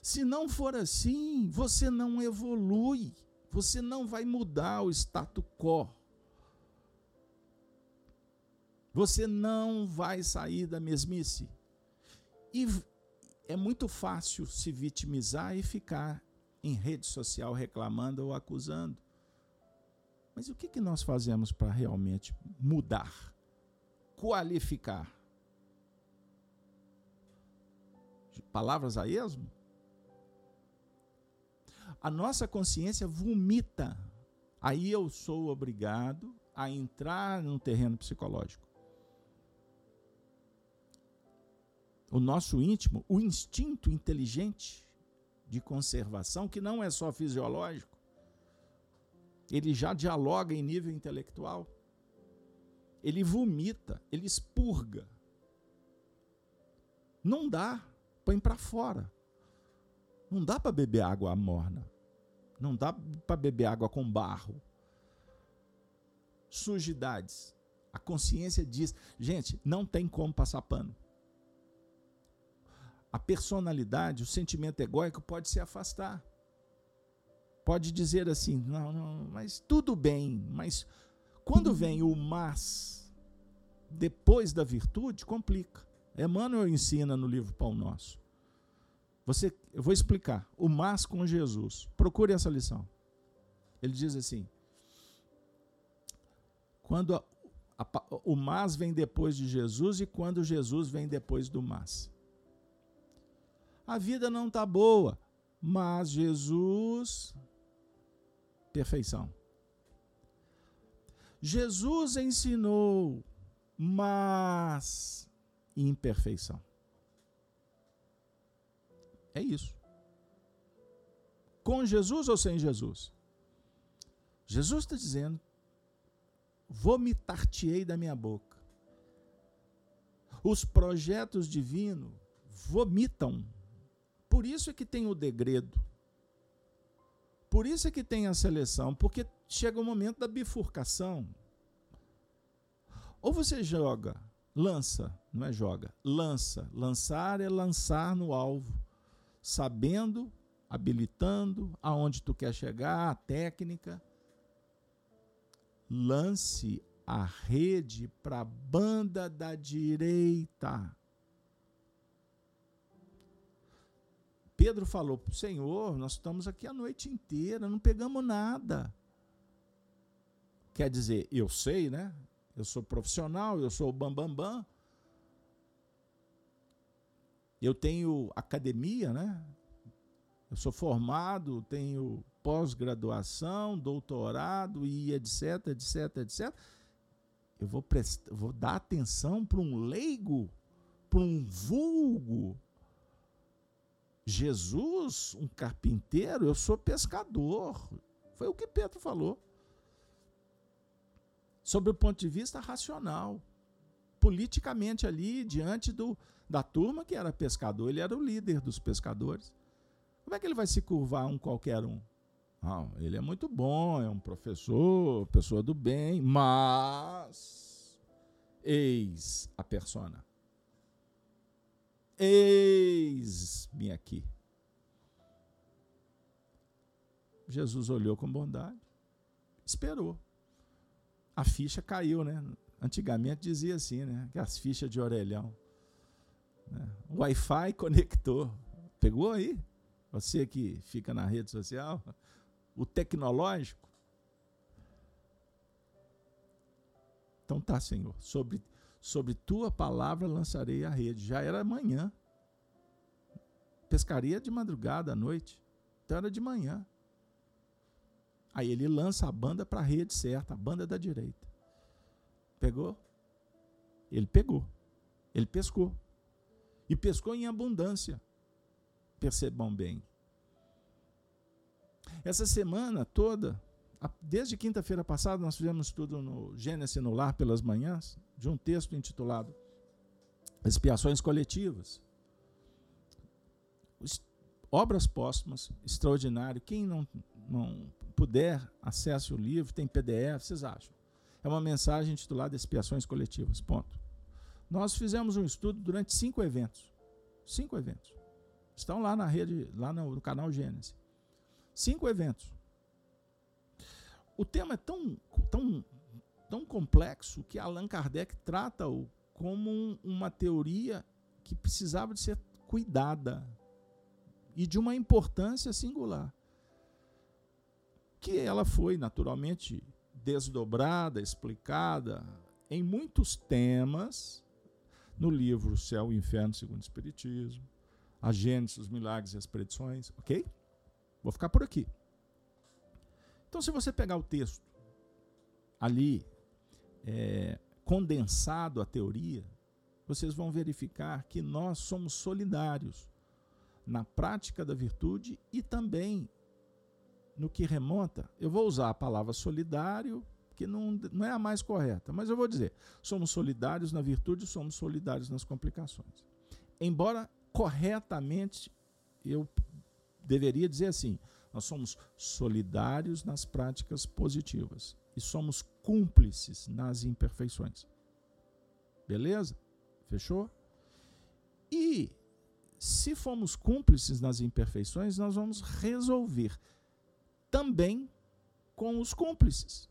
Se não for assim, você não evolui. Você não vai mudar o status quo. Você não vai sair da mesmice. E é muito fácil se vitimizar e ficar em rede social reclamando ou acusando. Mas o que, que nós fazemos para realmente mudar, qualificar? Palavras a esmo? a nossa consciência vomita. Aí eu sou obrigado a entrar no terreno psicológico. O nosso íntimo, o instinto inteligente de conservação, que não é só fisiológico, ele já dialoga em nível intelectual. Ele vomita, ele expurga. Não dá, põe para fora. Não dá para beber água morna. Não dá para beber água com barro. Sujidades. A consciência diz, gente, não tem como passar pano. A personalidade, o sentimento egóico pode se afastar. Pode dizer assim, não, não, mas tudo bem, mas quando vem o mas depois da virtude, complica. Emmanuel ensina no livro Pão Nosso. Você, eu vou explicar. O mas com Jesus. Procure essa lição. Ele diz assim: quando a, a, o mas vem depois de Jesus e quando Jesus vem depois do mas. A vida não está boa, mas Jesus, perfeição. Jesus ensinou, mas imperfeição. É isso. Com Jesus ou sem Jesus? Jesus está dizendo: vomitar-te-ei da minha boca. Os projetos divinos vomitam. Por isso é que tem o degredo. Por isso é que tem a seleção, porque chega o momento da bifurcação. Ou você joga, lança, não é joga, lança. Lançar é lançar no alvo, sabendo, habilitando aonde tu quer chegar, a técnica. Lance a rede para a banda da direita. Pedro falou Senhor: Nós estamos aqui a noite inteira, não pegamos nada. Quer dizer, eu sei, né? Eu sou profissional, eu sou o bambambam. Bam, bam. Eu tenho academia, né? Eu sou formado, tenho pós-graduação, doutorado e etc, etc, etc. Eu vou, prestar, vou dar atenção para um leigo, para um vulgo. Jesus, um carpinteiro, eu sou pescador. Foi o que Pedro falou. Sobre o ponto de vista racional. Politicamente ali, diante do, da turma que era pescador, ele era o líder dos pescadores. Como é que ele vai se curvar um qualquer um? Não, ele é muito bom, é um professor, pessoa do bem, mas eis a persona. Eis-me aqui. Jesus olhou com bondade, esperou. A ficha caiu, né? Antigamente dizia assim, né? Que as fichas de orelhão. Né? Wi-Fi conectou. Pegou aí? Você que fica na rede social, o tecnológico. Então tá, Senhor, sobre, sobre tua palavra lançarei a rede. Já era manhã. Pescaria de madrugada à noite. Então era de manhã. Aí ele lança a banda para a rede certa, a banda da direita. Pegou? Ele pegou. Ele pescou. E pescou em abundância percebam bem. Essa semana toda, desde quinta-feira passada, nós fizemos estudo no Gênesis no Lar pelas manhãs, de um texto intitulado Expiações Coletivas. Obras póstumas, extraordinário. Quem não, não puder, acesse o livro, tem PDF, vocês acham? É uma mensagem intitulada Expiações Coletivas. Ponto. Nós fizemos um estudo durante cinco eventos. Cinco eventos. Estão lá na rede, lá no, canal Gênesis. Cinco eventos. O tema é tão, tão, tão complexo que Allan Kardec trata-o como um, uma teoria que precisava de ser cuidada e de uma importância singular. Que ela foi naturalmente desdobrada, explicada em muitos temas no livro Céu e Inferno segundo o Espiritismo, a Gênesis, os milagres e as predições, ok? Vou ficar por aqui. Então, se você pegar o texto ali, é, condensado a teoria, vocês vão verificar que nós somos solidários na prática da virtude e também no que remonta. Eu vou usar a palavra solidário, que não, não é a mais correta, mas eu vou dizer: somos solidários na virtude, somos solidários nas complicações. Embora corretamente, eu deveria dizer assim: nós somos solidários nas práticas positivas e somos cúmplices nas imperfeições. Beleza? Fechou? E se formos cúmplices nas imperfeições, nós vamos resolver também com os cúmplices,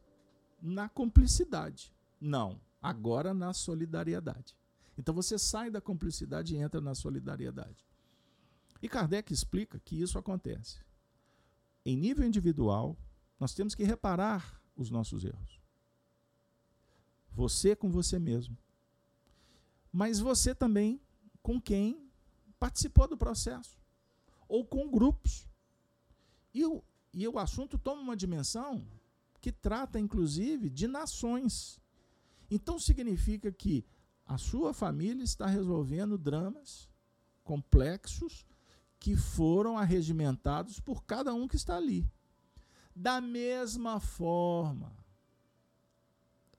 na cumplicidade. Não, agora na solidariedade. Então você sai da cumplicidade e entra na solidariedade. E Kardec explica que isso acontece. Em nível individual, nós temos que reparar os nossos erros. Você com você mesmo. Mas você também com quem participou do processo. Ou com grupos. E o, e o assunto toma uma dimensão que trata, inclusive, de nações. Então significa que a sua família está resolvendo dramas complexos que foram arregimentados por cada um que está ali. Da mesma forma,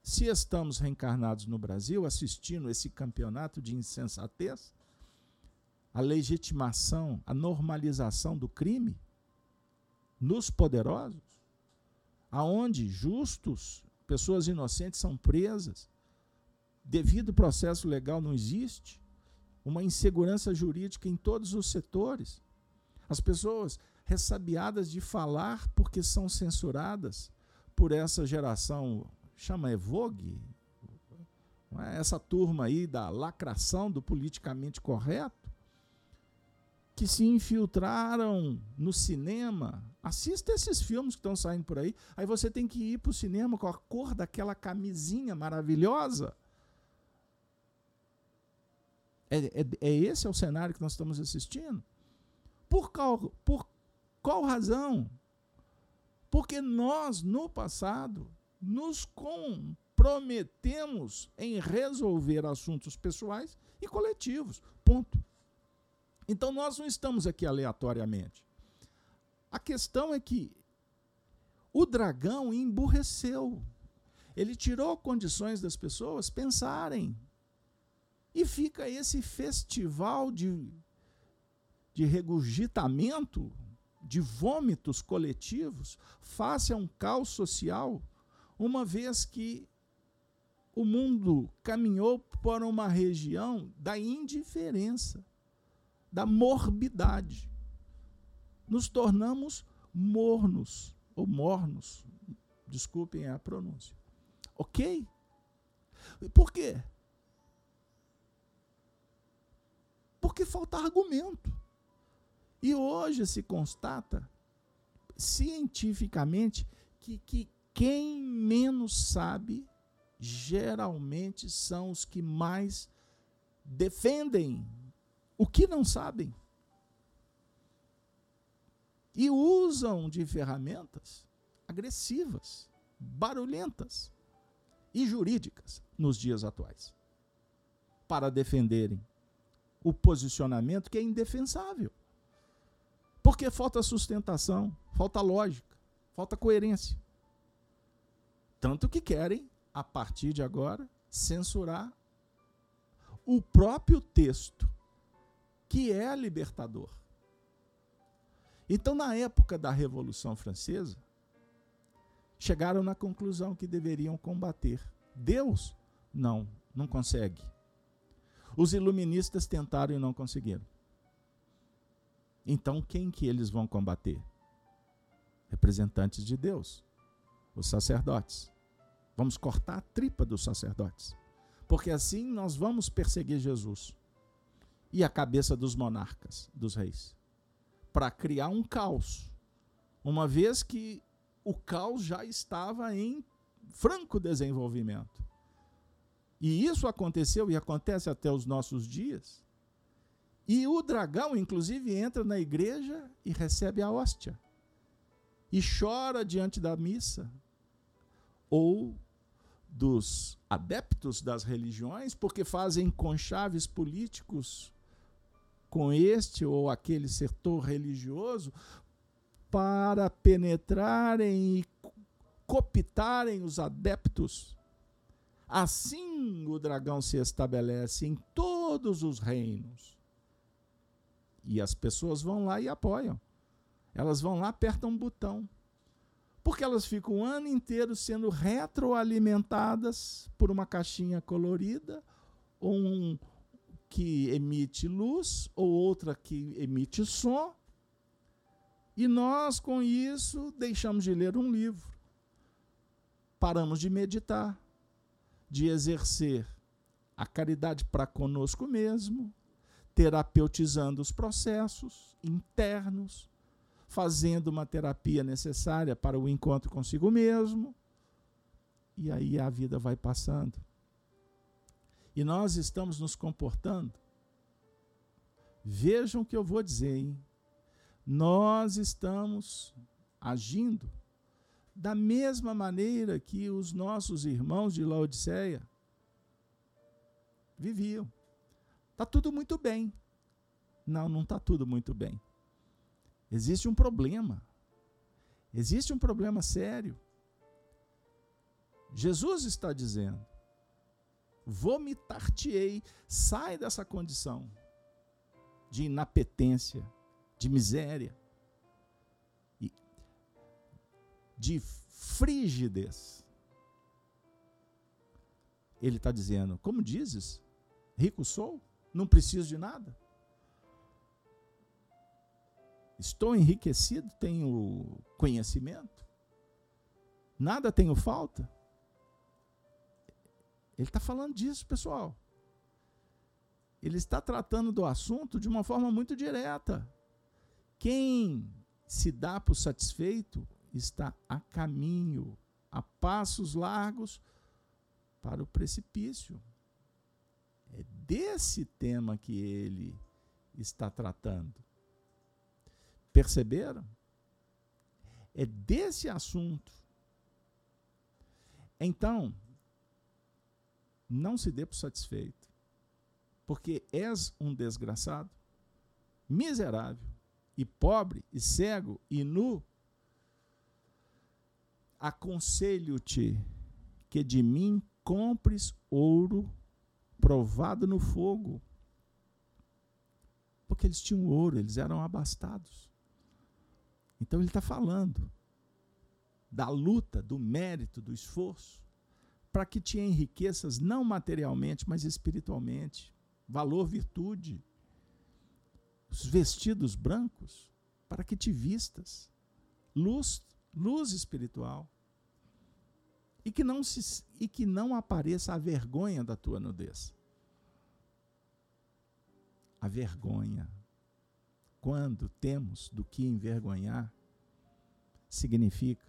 se estamos reencarnados no Brasil, assistindo esse campeonato de insensatez, a legitimação, a normalização do crime nos poderosos, aonde justos, pessoas inocentes são presas, devido processo legal não existe, uma insegurança jurídica em todos os setores. As pessoas ressabiadas de falar porque são censuradas por essa geração, chama Evogue, é? essa turma aí da lacração do politicamente correto, que se infiltraram no cinema. Assista esses filmes que estão saindo por aí. Aí você tem que ir para o cinema com a cor daquela camisinha maravilhosa é, é, é esse é o cenário que nós estamos assistindo? Por qual, por qual razão? Porque nós, no passado, nos comprometemos em resolver assuntos pessoais e coletivos. Ponto. Então nós não estamos aqui aleatoriamente. A questão é que o dragão emburreceu. Ele tirou condições das pessoas pensarem, e fica esse festival de, de regurgitamento, de vômitos coletivos, face a um caos social, uma vez que o mundo caminhou para uma região da indiferença, da morbidade. Nos tornamos mornos, ou mornos, desculpem a pronúncia. Ok? Por quê? porque falta argumento. E hoje se constata cientificamente que, que quem menos sabe geralmente são os que mais defendem o que não sabem. E usam de ferramentas agressivas, barulhentas e jurídicas nos dias atuais para defenderem o posicionamento que é indefensável. Porque falta sustentação, falta lógica, falta coerência. Tanto que querem, a partir de agora, censurar o próprio texto, que é libertador. Então, na época da Revolução Francesa, chegaram na conclusão que deveriam combater. Deus? Não, não consegue. Os iluministas tentaram e não conseguiram. Então, quem que eles vão combater? Representantes de Deus, os sacerdotes. Vamos cortar a tripa dos sacerdotes. Porque assim nós vamos perseguir Jesus e a cabeça dos monarcas, dos reis, para criar um caos. Uma vez que o caos já estava em franco desenvolvimento. E isso aconteceu e acontece até os nossos dias. E o dragão, inclusive, entra na igreja e recebe a hóstia. E chora diante da missa. Ou dos adeptos das religiões, porque fazem conchaves políticos com este ou aquele setor religioso para penetrarem e cooptarem os adeptos Assim o dragão se estabelece em todos os reinos. E as pessoas vão lá e apoiam. Elas vão lá, apertam um botão. Porque elas ficam o ano inteiro sendo retroalimentadas por uma caixinha colorida, ou um que emite luz, ou outra que emite som. E nós, com isso, deixamos de ler um livro. Paramos de meditar de exercer a caridade para conosco mesmo, terapeutizando os processos internos, fazendo uma terapia necessária para o encontro consigo mesmo. E aí a vida vai passando. E nós estamos nos comportando. Vejam o que eu vou dizer, hein? Nós estamos agindo da mesma maneira que os nossos irmãos de Laodiceia viviam. Está tudo muito bem. Não, não está tudo muito bem. Existe um problema. Existe um problema sério. Jesus está dizendo: vomitar-te-ei, sai dessa condição de inapetência, de miséria, de frígidez. Ele está dizendo: como dizes, rico sou, não preciso de nada. Estou enriquecido, tenho conhecimento, nada tenho falta. Ele está falando disso, pessoal. Ele está tratando do assunto de uma forma muito direta. Quem se dá por satisfeito está a caminho, a passos largos para o precipício. Desse tema que ele está tratando. Perceberam? É desse assunto. Então, não se dê por satisfeito, porque és um desgraçado, miserável, e pobre, e cego, e nu. Aconselho-te que de mim compres ouro provado no fogo. Porque eles tinham ouro, eles eram abastados. Então ele está falando da luta, do mérito, do esforço, para que te enriqueças não materialmente, mas espiritualmente. Valor, virtude. Os vestidos brancos, para que te vistas. Luz, luz espiritual. E que não se e que não apareça a vergonha da tua nudez. A vergonha quando temos do que envergonhar, significa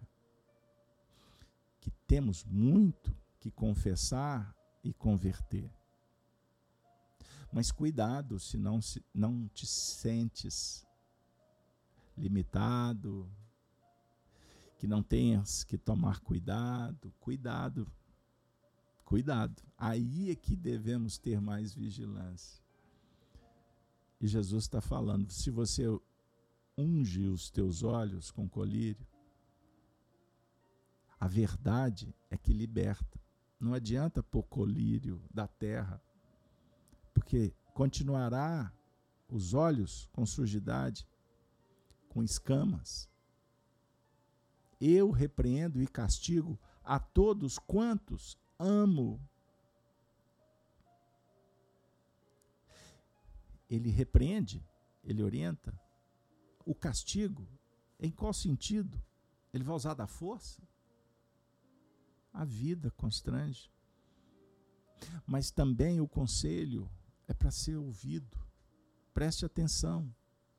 que temos muito que confessar e converter. Mas cuidado se não, se não te sentes limitado, que não tenhas que tomar cuidado, cuidado, cuidado. Aí é que devemos ter mais vigilância. E Jesus está falando: se você unge os teus olhos com colírio, a verdade é que liberta. Não adianta pôr colírio da terra, porque continuará os olhos com sujidade, com escamas. Eu repreendo e castigo a todos quantos amo. Ele repreende, ele orienta. O castigo, em qual sentido? Ele vai usar da força? A vida constrange. Mas também o conselho é para ser ouvido. Preste atenção,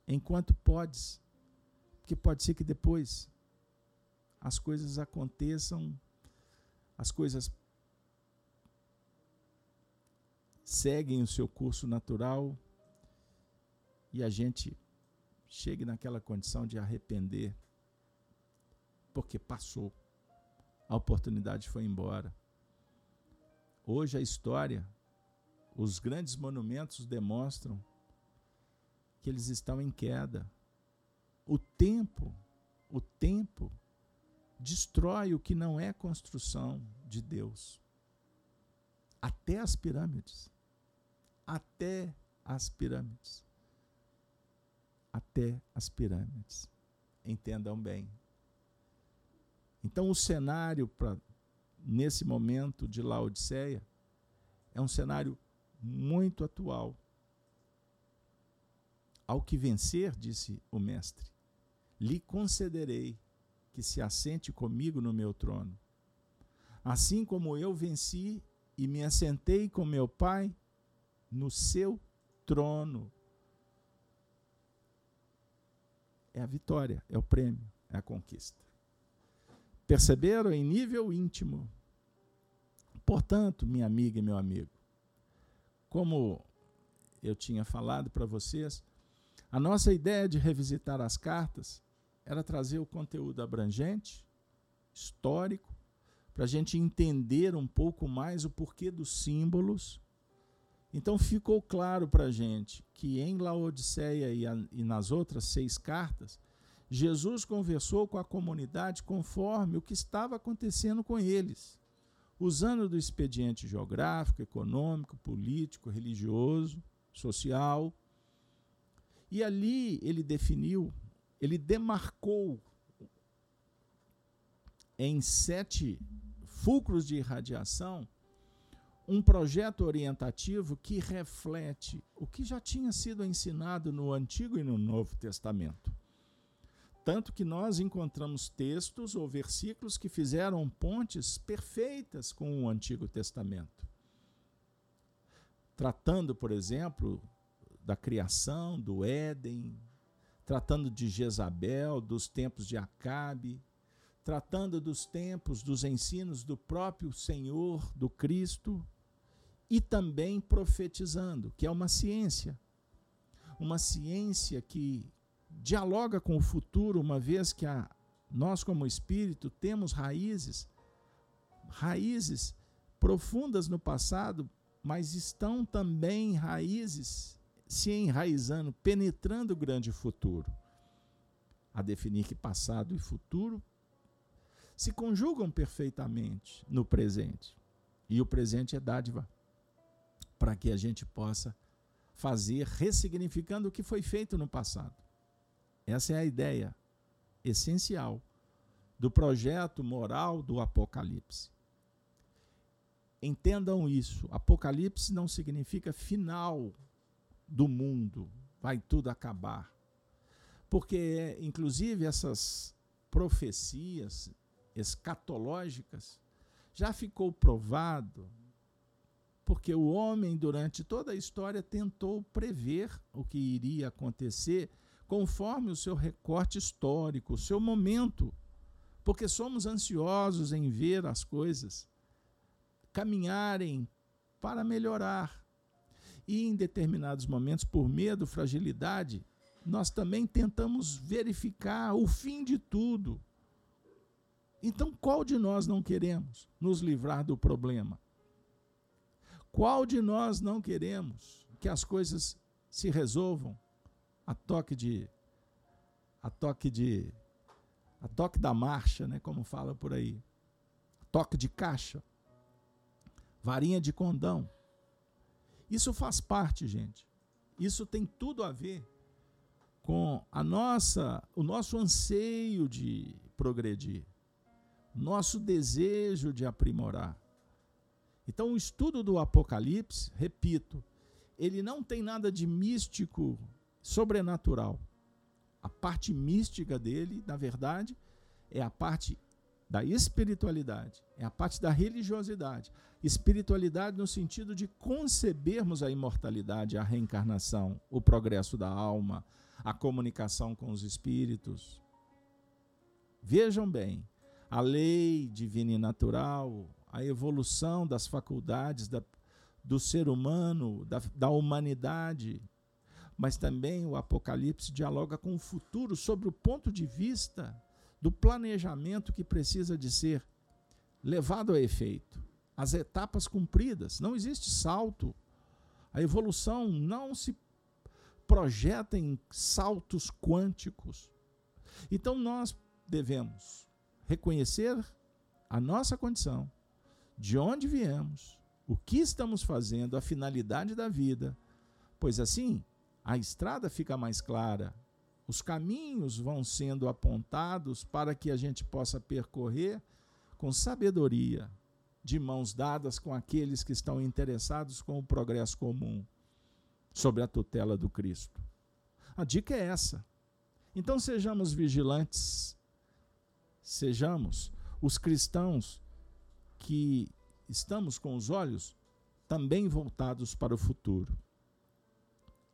enquanto podes, porque pode ser que depois as coisas aconteçam, as coisas seguem o seu curso natural e a gente chegue naquela condição de arrepender, porque passou, a oportunidade foi embora. Hoje a história, os grandes monumentos demonstram que eles estão em queda. O tempo, o tempo destrói o que não é construção de Deus. Até as pirâmides. Até as pirâmides até as pirâmides. Entendam bem. Então, o cenário para nesse momento de Laodiceia é um cenário muito atual. Ao que vencer, disse o mestre, lhe concederei que se assente comigo no meu trono. Assim como eu venci e me assentei com meu Pai no seu trono. É a vitória, é o prêmio, é a conquista. Perceberam em nível íntimo. Portanto, minha amiga e meu amigo, como eu tinha falado para vocês, a nossa ideia de revisitar as cartas era trazer o conteúdo abrangente, histórico, para a gente entender um pouco mais o porquê dos símbolos então ficou claro para a gente que em Laodiceia e, a, e nas outras seis cartas, Jesus conversou com a comunidade conforme o que estava acontecendo com eles, usando do expediente geográfico, econômico, político, religioso, social. E ali ele definiu, ele demarcou em sete fulcros de irradiação um projeto orientativo que reflete o que já tinha sido ensinado no Antigo e no Novo Testamento. Tanto que nós encontramos textos ou versículos que fizeram pontes perfeitas com o Antigo Testamento. Tratando, por exemplo, da criação, do Éden, tratando de Jezabel, dos tempos de Acabe, tratando dos tempos, dos ensinos do próprio Senhor, do Cristo, e também profetizando, que é uma ciência. Uma ciência que dialoga com o futuro, uma vez que a, nós, como espírito, temos raízes, raízes profundas no passado, mas estão também raízes se enraizando, penetrando o grande futuro. A definir que passado e futuro se conjugam perfeitamente no presente. E o presente é dádiva para que a gente possa fazer ressignificando o que foi feito no passado. Essa é a ideia essencial do projeto moral do Apocalipse. Entendam isso. Apocalipse não significa final do mundo, vai tudo acabar. Porque, inclusive, essas profecias escatológicas, já ficou provado, porque o homem, durante toda a história, tentou prever o que iria acontecer conforme o seu recorte histórico, o seu momento, porque somos ansiosos em ver as coisas caminharem para melhorar. E em determinados momentos, por medo, fragilidade, nós também tentamos verificar o fim de tudo. Então, qual de nós não queremos nos livrar do problema? Qual de nós não queremos que as coisas se resolvam a toque de a toque de a toque da marcha, né, como fala por aí. Toque de caixa. Varinha de condão. Isso faz parte, gente. Isso tem tudo a ver com a nossa, o nosso anseio de progredir nosso desejo de aprimorar. Então, o estudo do Apocalipse, repito, ele não tem nada de místico, sobrenatural. A parte mística dele, na verdade, é a parte da espiritualidade, é a parte da religiosidade. Espiritualidade no sentido de concebermos a imortalidade, a reencarnação, o progresso da alma, a comunicação com os espíritos. Vejam bem, a lei divina e natural, a evolução das faculdades da, do ser humano, da, da humanidade, mas também o Apocalipse dialoga com o futuro sobre o ponto de vista do planejamento que precisa de ser levado a efeito, as etapas cumpridas. Não existe salto. A evolução não se projeta em saltos quânticos. Então nós devemos reconhecer a nossa condição, de onde viemos, o que estamos fazendo, a finalidade da vida, pois assim a estrada fica mais clara, os caminhos vão sendo apontados para que a gente possa percorrer com sabedoria, de mãos dadas com aqueles que estão interessados com o progresso comum, sobre a tutela do Cristo. A dica é essa. Então sejamos vigilantes sejamos os cristãos que estamos com os olhos também voltados para o futuro.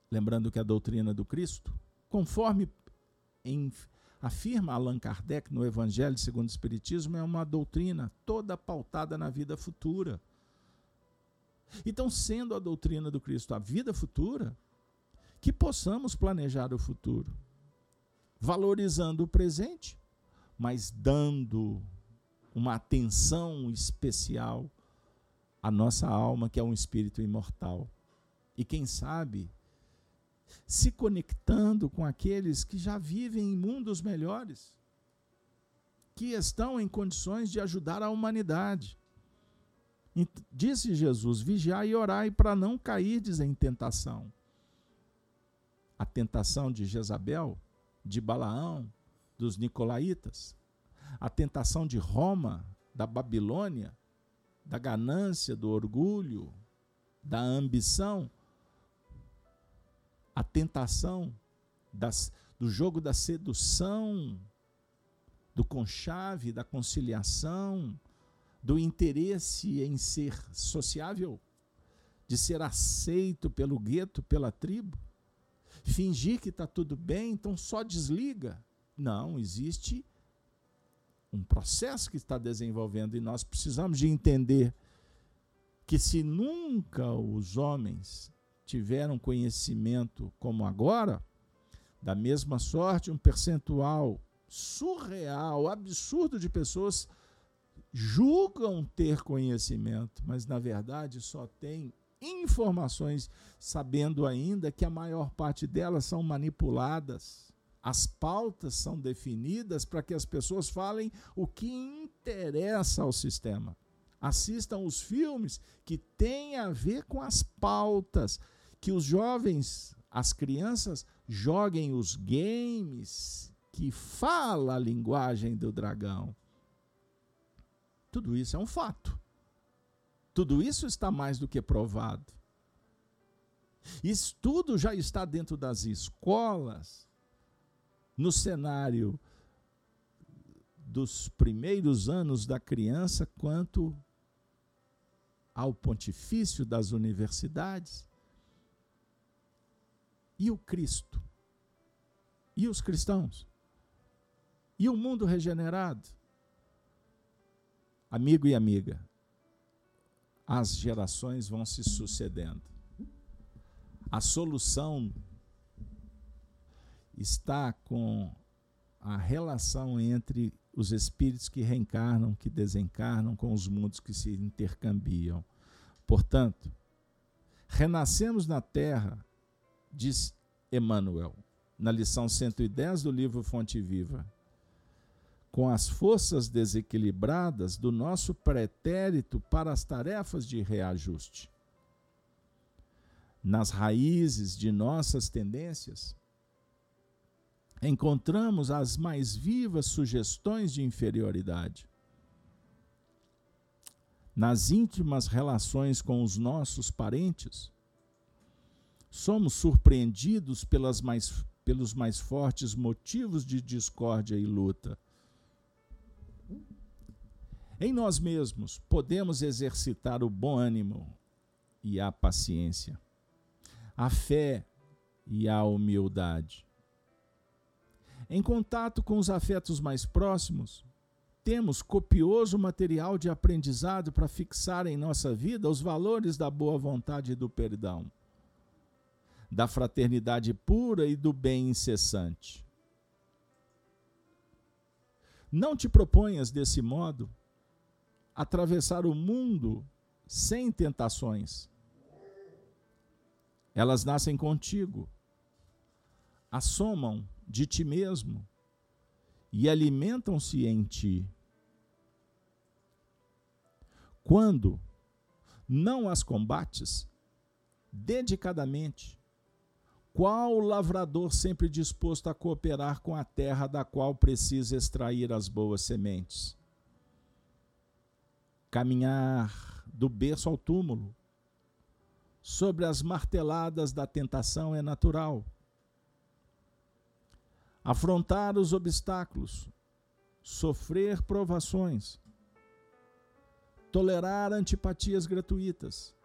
Lembrando que a doutrina do Cristo, conforme em, afirma Allan Kardec no Evangelho segundo o Espiritismo, é uma doutrina toda pautada na vida futura. Então, sendo a doutrina do Cristo a vida futura, que possamos planejar o futuro, valorizando o presente mas dando uma atenção especial à nossa alma, que é um espírito imortal. E quem sabe se conectando com aqueles que já vivem em mundos melhores, que estão em condições de ajudar a humanidade. Disse Jesus: vigiai e orai para não cairdes em tentação. A tentação de Jezabel, de Balaão, dos Nicolaítas, a tentação de Roma, da Babilônia, da ganância, do orgulho, da ambição, a tentação das, do jogo da sedução, do conchave, da conciliação, do interesse em ser sociável, de ser aceito pelo gueto, pela tribo, fingir que está tudo bem, então só desliga. Não, existe um processo que está desenvolvendo e nós precisamos de entender que se nunca os homens tiveram conhecimento como agora, da mesma sorte, um percentual surreal, absurdo de pessoas julgam ter conhecimento, mas na verdade só tem informações, sabendo ainda que a maior parte delas são manipuladas. As pautas são definidas para que as pessoas falem o que interessa ao sistema. Assistam os filmes que têm a ver com as pautas, que os jovens, as crianças, joguem os games que fala a linguagem do dragão. Tudo isso é um fato. Tudo isso está mais do que provado. Isso tudo já está dentro das escolas, no cenário dos primeiros anos da criança, quanto ao pontifício das universidades. E o Cristo? E os cristãos? E o mundo regenerado? Amigo e amiga, as gerações vão se sucedendo. A solução está com a relação entre os espíritos que reencarnam, que desencarnam, com os mundos que se intercambiam. Portanto, renascemos na Terra, diz Emmanuel, na lição 110 do livro Fonte Viva com as forças desequilibradas do nosso pretérito para as tarefas de reajuste. Nas raízes de nossas tendências, encontramos as mais vivas sugestões de inferioridade. Nas íntimas relações com os nossos parentes, somos surpreendidos pelas mais, pelos mais fortes motivos de discórdia e luta em nós mesmos podemos exercitar o bom ânimo e a paciência, a fé e a humildade. Em contato com os afetos mais próximos, temos copioso material de aprendizado para fixar em nossa vida os valores da boa vontade e do perdão, da fraternidade pura e do bem incessante. Não te proponhas desse modo atravessar o mundo sem tentações. Elas nascem contigo, assomam de ti mesmo e alimentam-se em ti. Quando não as combates dedicadamente, qual lavrador sempre disposto a cooperar com a terra da qual precisa extrair as boas sementes? Caminhar do berço ao túmulo, sobre as marteladas da tentação é natural. Afrontar os obstáculos, sofrer provações, tolerar antipatias gratuitas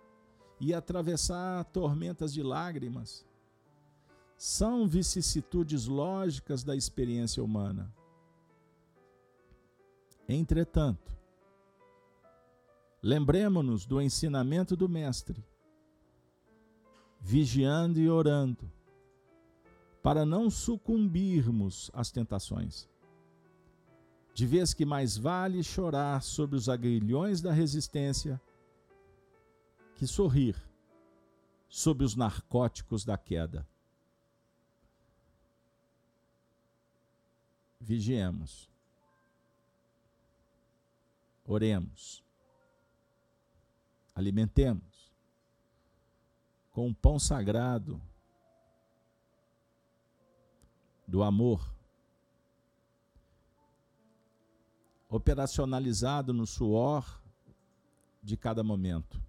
e atravessar tormentas de lágrimas são vicissitudes lógicas da experiência humana. Entretanto, Lembremos-nos do ensinamento do Mestre, vigiando e orando, para não sucumbirmos às tentações. De vez que mais vale chorar sobre os agrilhões da resistência que sorrir sobre os narcóticos da queda. Vigiemos. Oremos. Alimentemos com o pão sagrado do amor, operacionalizado no suor de cada momento,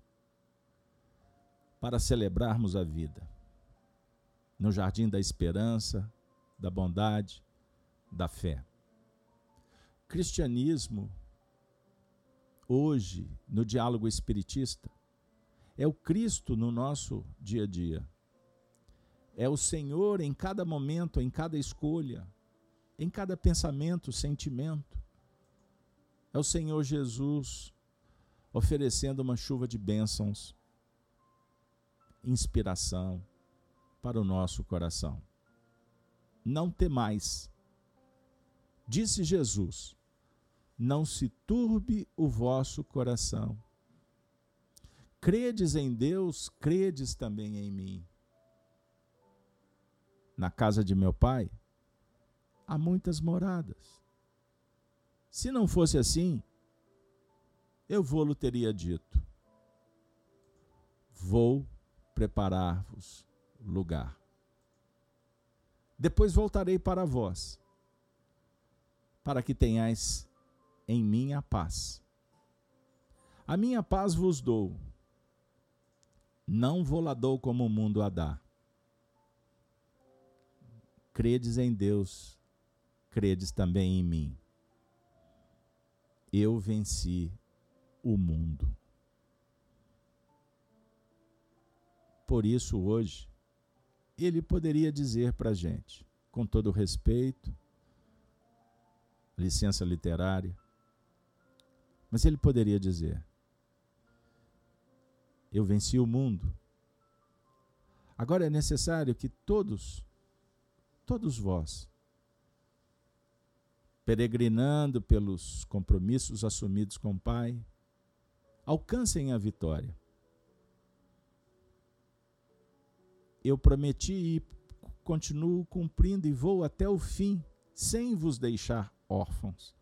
para celebrarmos a vida no jardim da esperança, da bondade, da fé. Cristianismo, hoje, no diálogo espiritista, é o Cristo no nosso dia a dia. É o Senhor em cada momento, em cada escolha, em cada pensamento, sentimento. É o Senhor Jesus oferecendo uma chuva de bênçãos, inspiração para o nosso coração. Não temais, disse Jesus, não se turbe o vosso coração. Credes em Deus, credes também em mim. Na casa de meu pai há muitas moradas. Se não fosse assim, eu vou-lo teria dito: Vou preparar-vos lugar. Depois voltarei para vós, para que tenhais em mim a paz. A minha paz vos dou, não vou lá dou como o mundo a dá. Credes em Deus, credes também em mim. Eu venci o mundo. Por isso, hoje, ele poderia dizer para a gente, com todo respeito, licença literária, mas ele poderia dizer: Eu venci o mundo. Agora é necessário que todos, todos vós, peregrinando pelos compromissos assumidos com o Pai, alcancem a vitória. Eu prometi e continuo cumprindo e vou até o fim, sem vos deixar órfãos.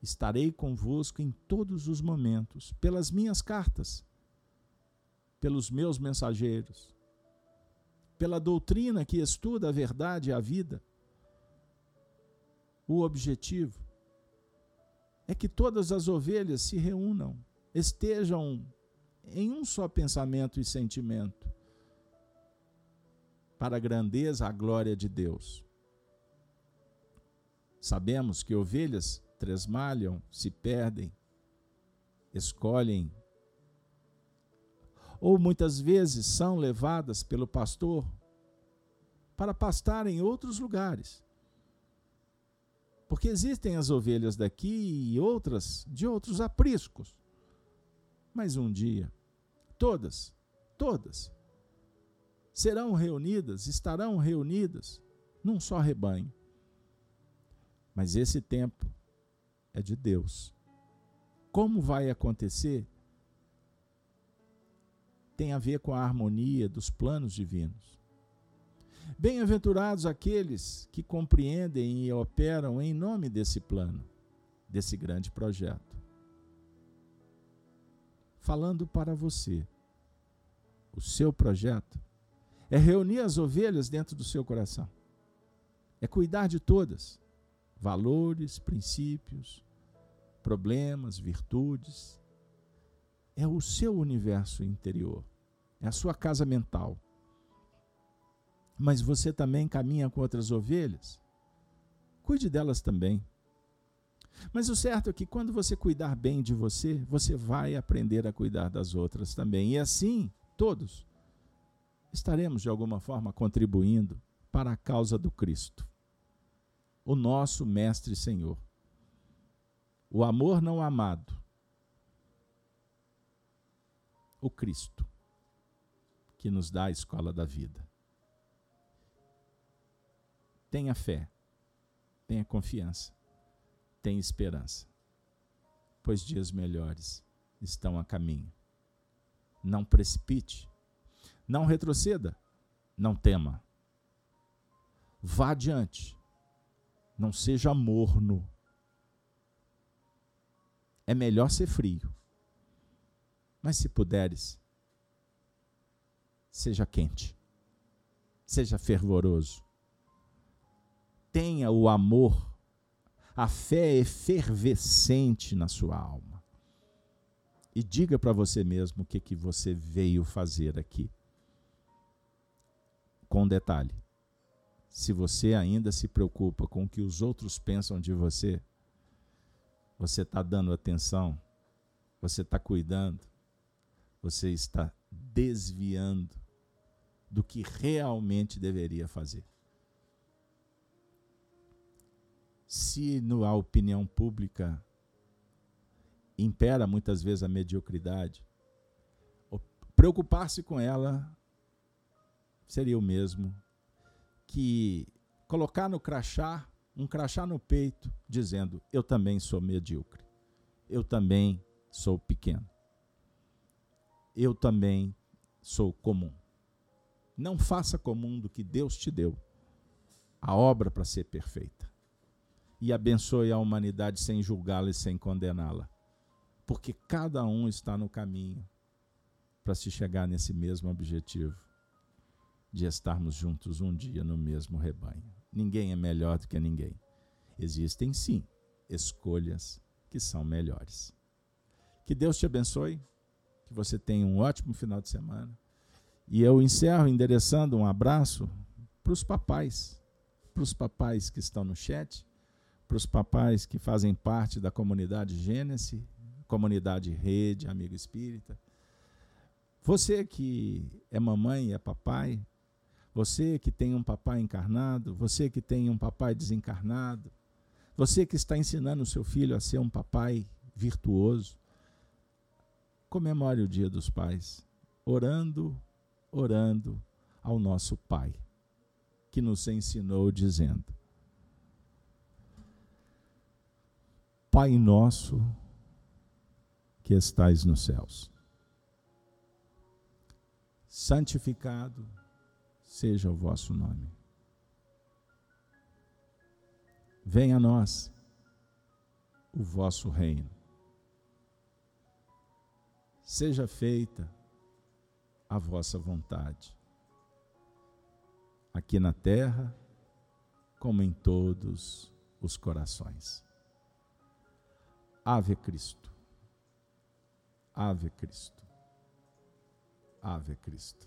Estarei convosco em todos os momentos, pelas minhas cartas, pelos meus mensageiros, pela doutrina que estuda a verdade e a vida. O objetivo é que todas as ovelhas se reúnam, estejam em um só pensamento e sentimento para a grandeza, a glória de Deus. Sabemos que ovelhas tresmalham, se perdem, escolhem, ou muitas vezes são levadas pelo pastor para pastar em outros lugares. Porque existem as ovelhas daqui e outras de outros apriscos. Mas um dia, todas, todas serão reunidas, estarão reunidas num só rebanho. Mas esse tempo é de Deus. Como vai acontecer? Tem a ver com a harmonia dos planos divinos. Bem-aventurados aqueles que compreendem e operam em nome desse plano, desse grande projeto. Falando para você, o seu projeto é reunir as ovelhas dentro do seu coração. É cuidar de todas. Valores, princípios, problemas, virtudes. É o seu universo interior. É a sua casa mental. Mas você também caminha com outras ovelhas? Cuide delas também. Mas o certo é que quando você cuidar bem de você, você vai aprender a cuidar das outras também. E assim, todos estaremos de alguma forma contribuindo para a causa do Cristo, o nosso Mestre Senhor. O amor não amado, o Cristo, que nos dá a escola da vida. Tenha fé, tenha confiança, tenha esperança, pois dias melhores estão a caminho. Não precipite não retroceda, não tema. Vá adiante. Não seja morno. É melhor ser frio. Mas se puderes, seja quente. Seja fervoroso. Tenha o amor, a fé efervescente na sua alma. E diga para você mesmo o que, que você veio fazer aqui. Com detalhe se você ainda se preocupa com o que os outros pensam de você, você está dando atenção, você está cuidando, você está desviando do que realmente deveria fazer. Se na opinião pública impera muitas vezes a mediocridade, preocupar-se com ela seria o mesmo que colocar no crachá, um crachá no peito, dizendo: Eu também sou medíocre, eu também sou pequeno, eu também sou comum. Não faça comum do que Deus te deu, a obra para ser perfeita. E abençoe a humanidade sem julgá-la e sem condená-la. Porque cada um está no caminho para se chegar nesse mesmo objetivo de estarmos juntos um dia no mesmo rebanho. Ninguém é melhor do que ninguém. Existem sim escolhas que são melhores. Que Deus te abençoe, que você tenha um ótimo final de semana. E eu encerro endereçando um abraço para os papais, para os papais que estão no chat, para os papais que fazem parte da comunidade Gênesis, comunidade Rede Amigo Espírita. Você que é mamãe e é papai, você que tem um papai encarnado, você que tem um papai desencarnado, você que está ensinando o seu filho a ser um papai virtuoso, comemore o Dia dos Pais, orando, orando ao nosso Pai, que nos ensinou dizendo: Pai nosso que estais nos céus, santificado seja o vosso nome. Venha a nós o vosso reino. Seja feita a vossa vontade, aqui na terra, como em todos os corações. Ave Cristo. Ave Cristo. Ave Cristo.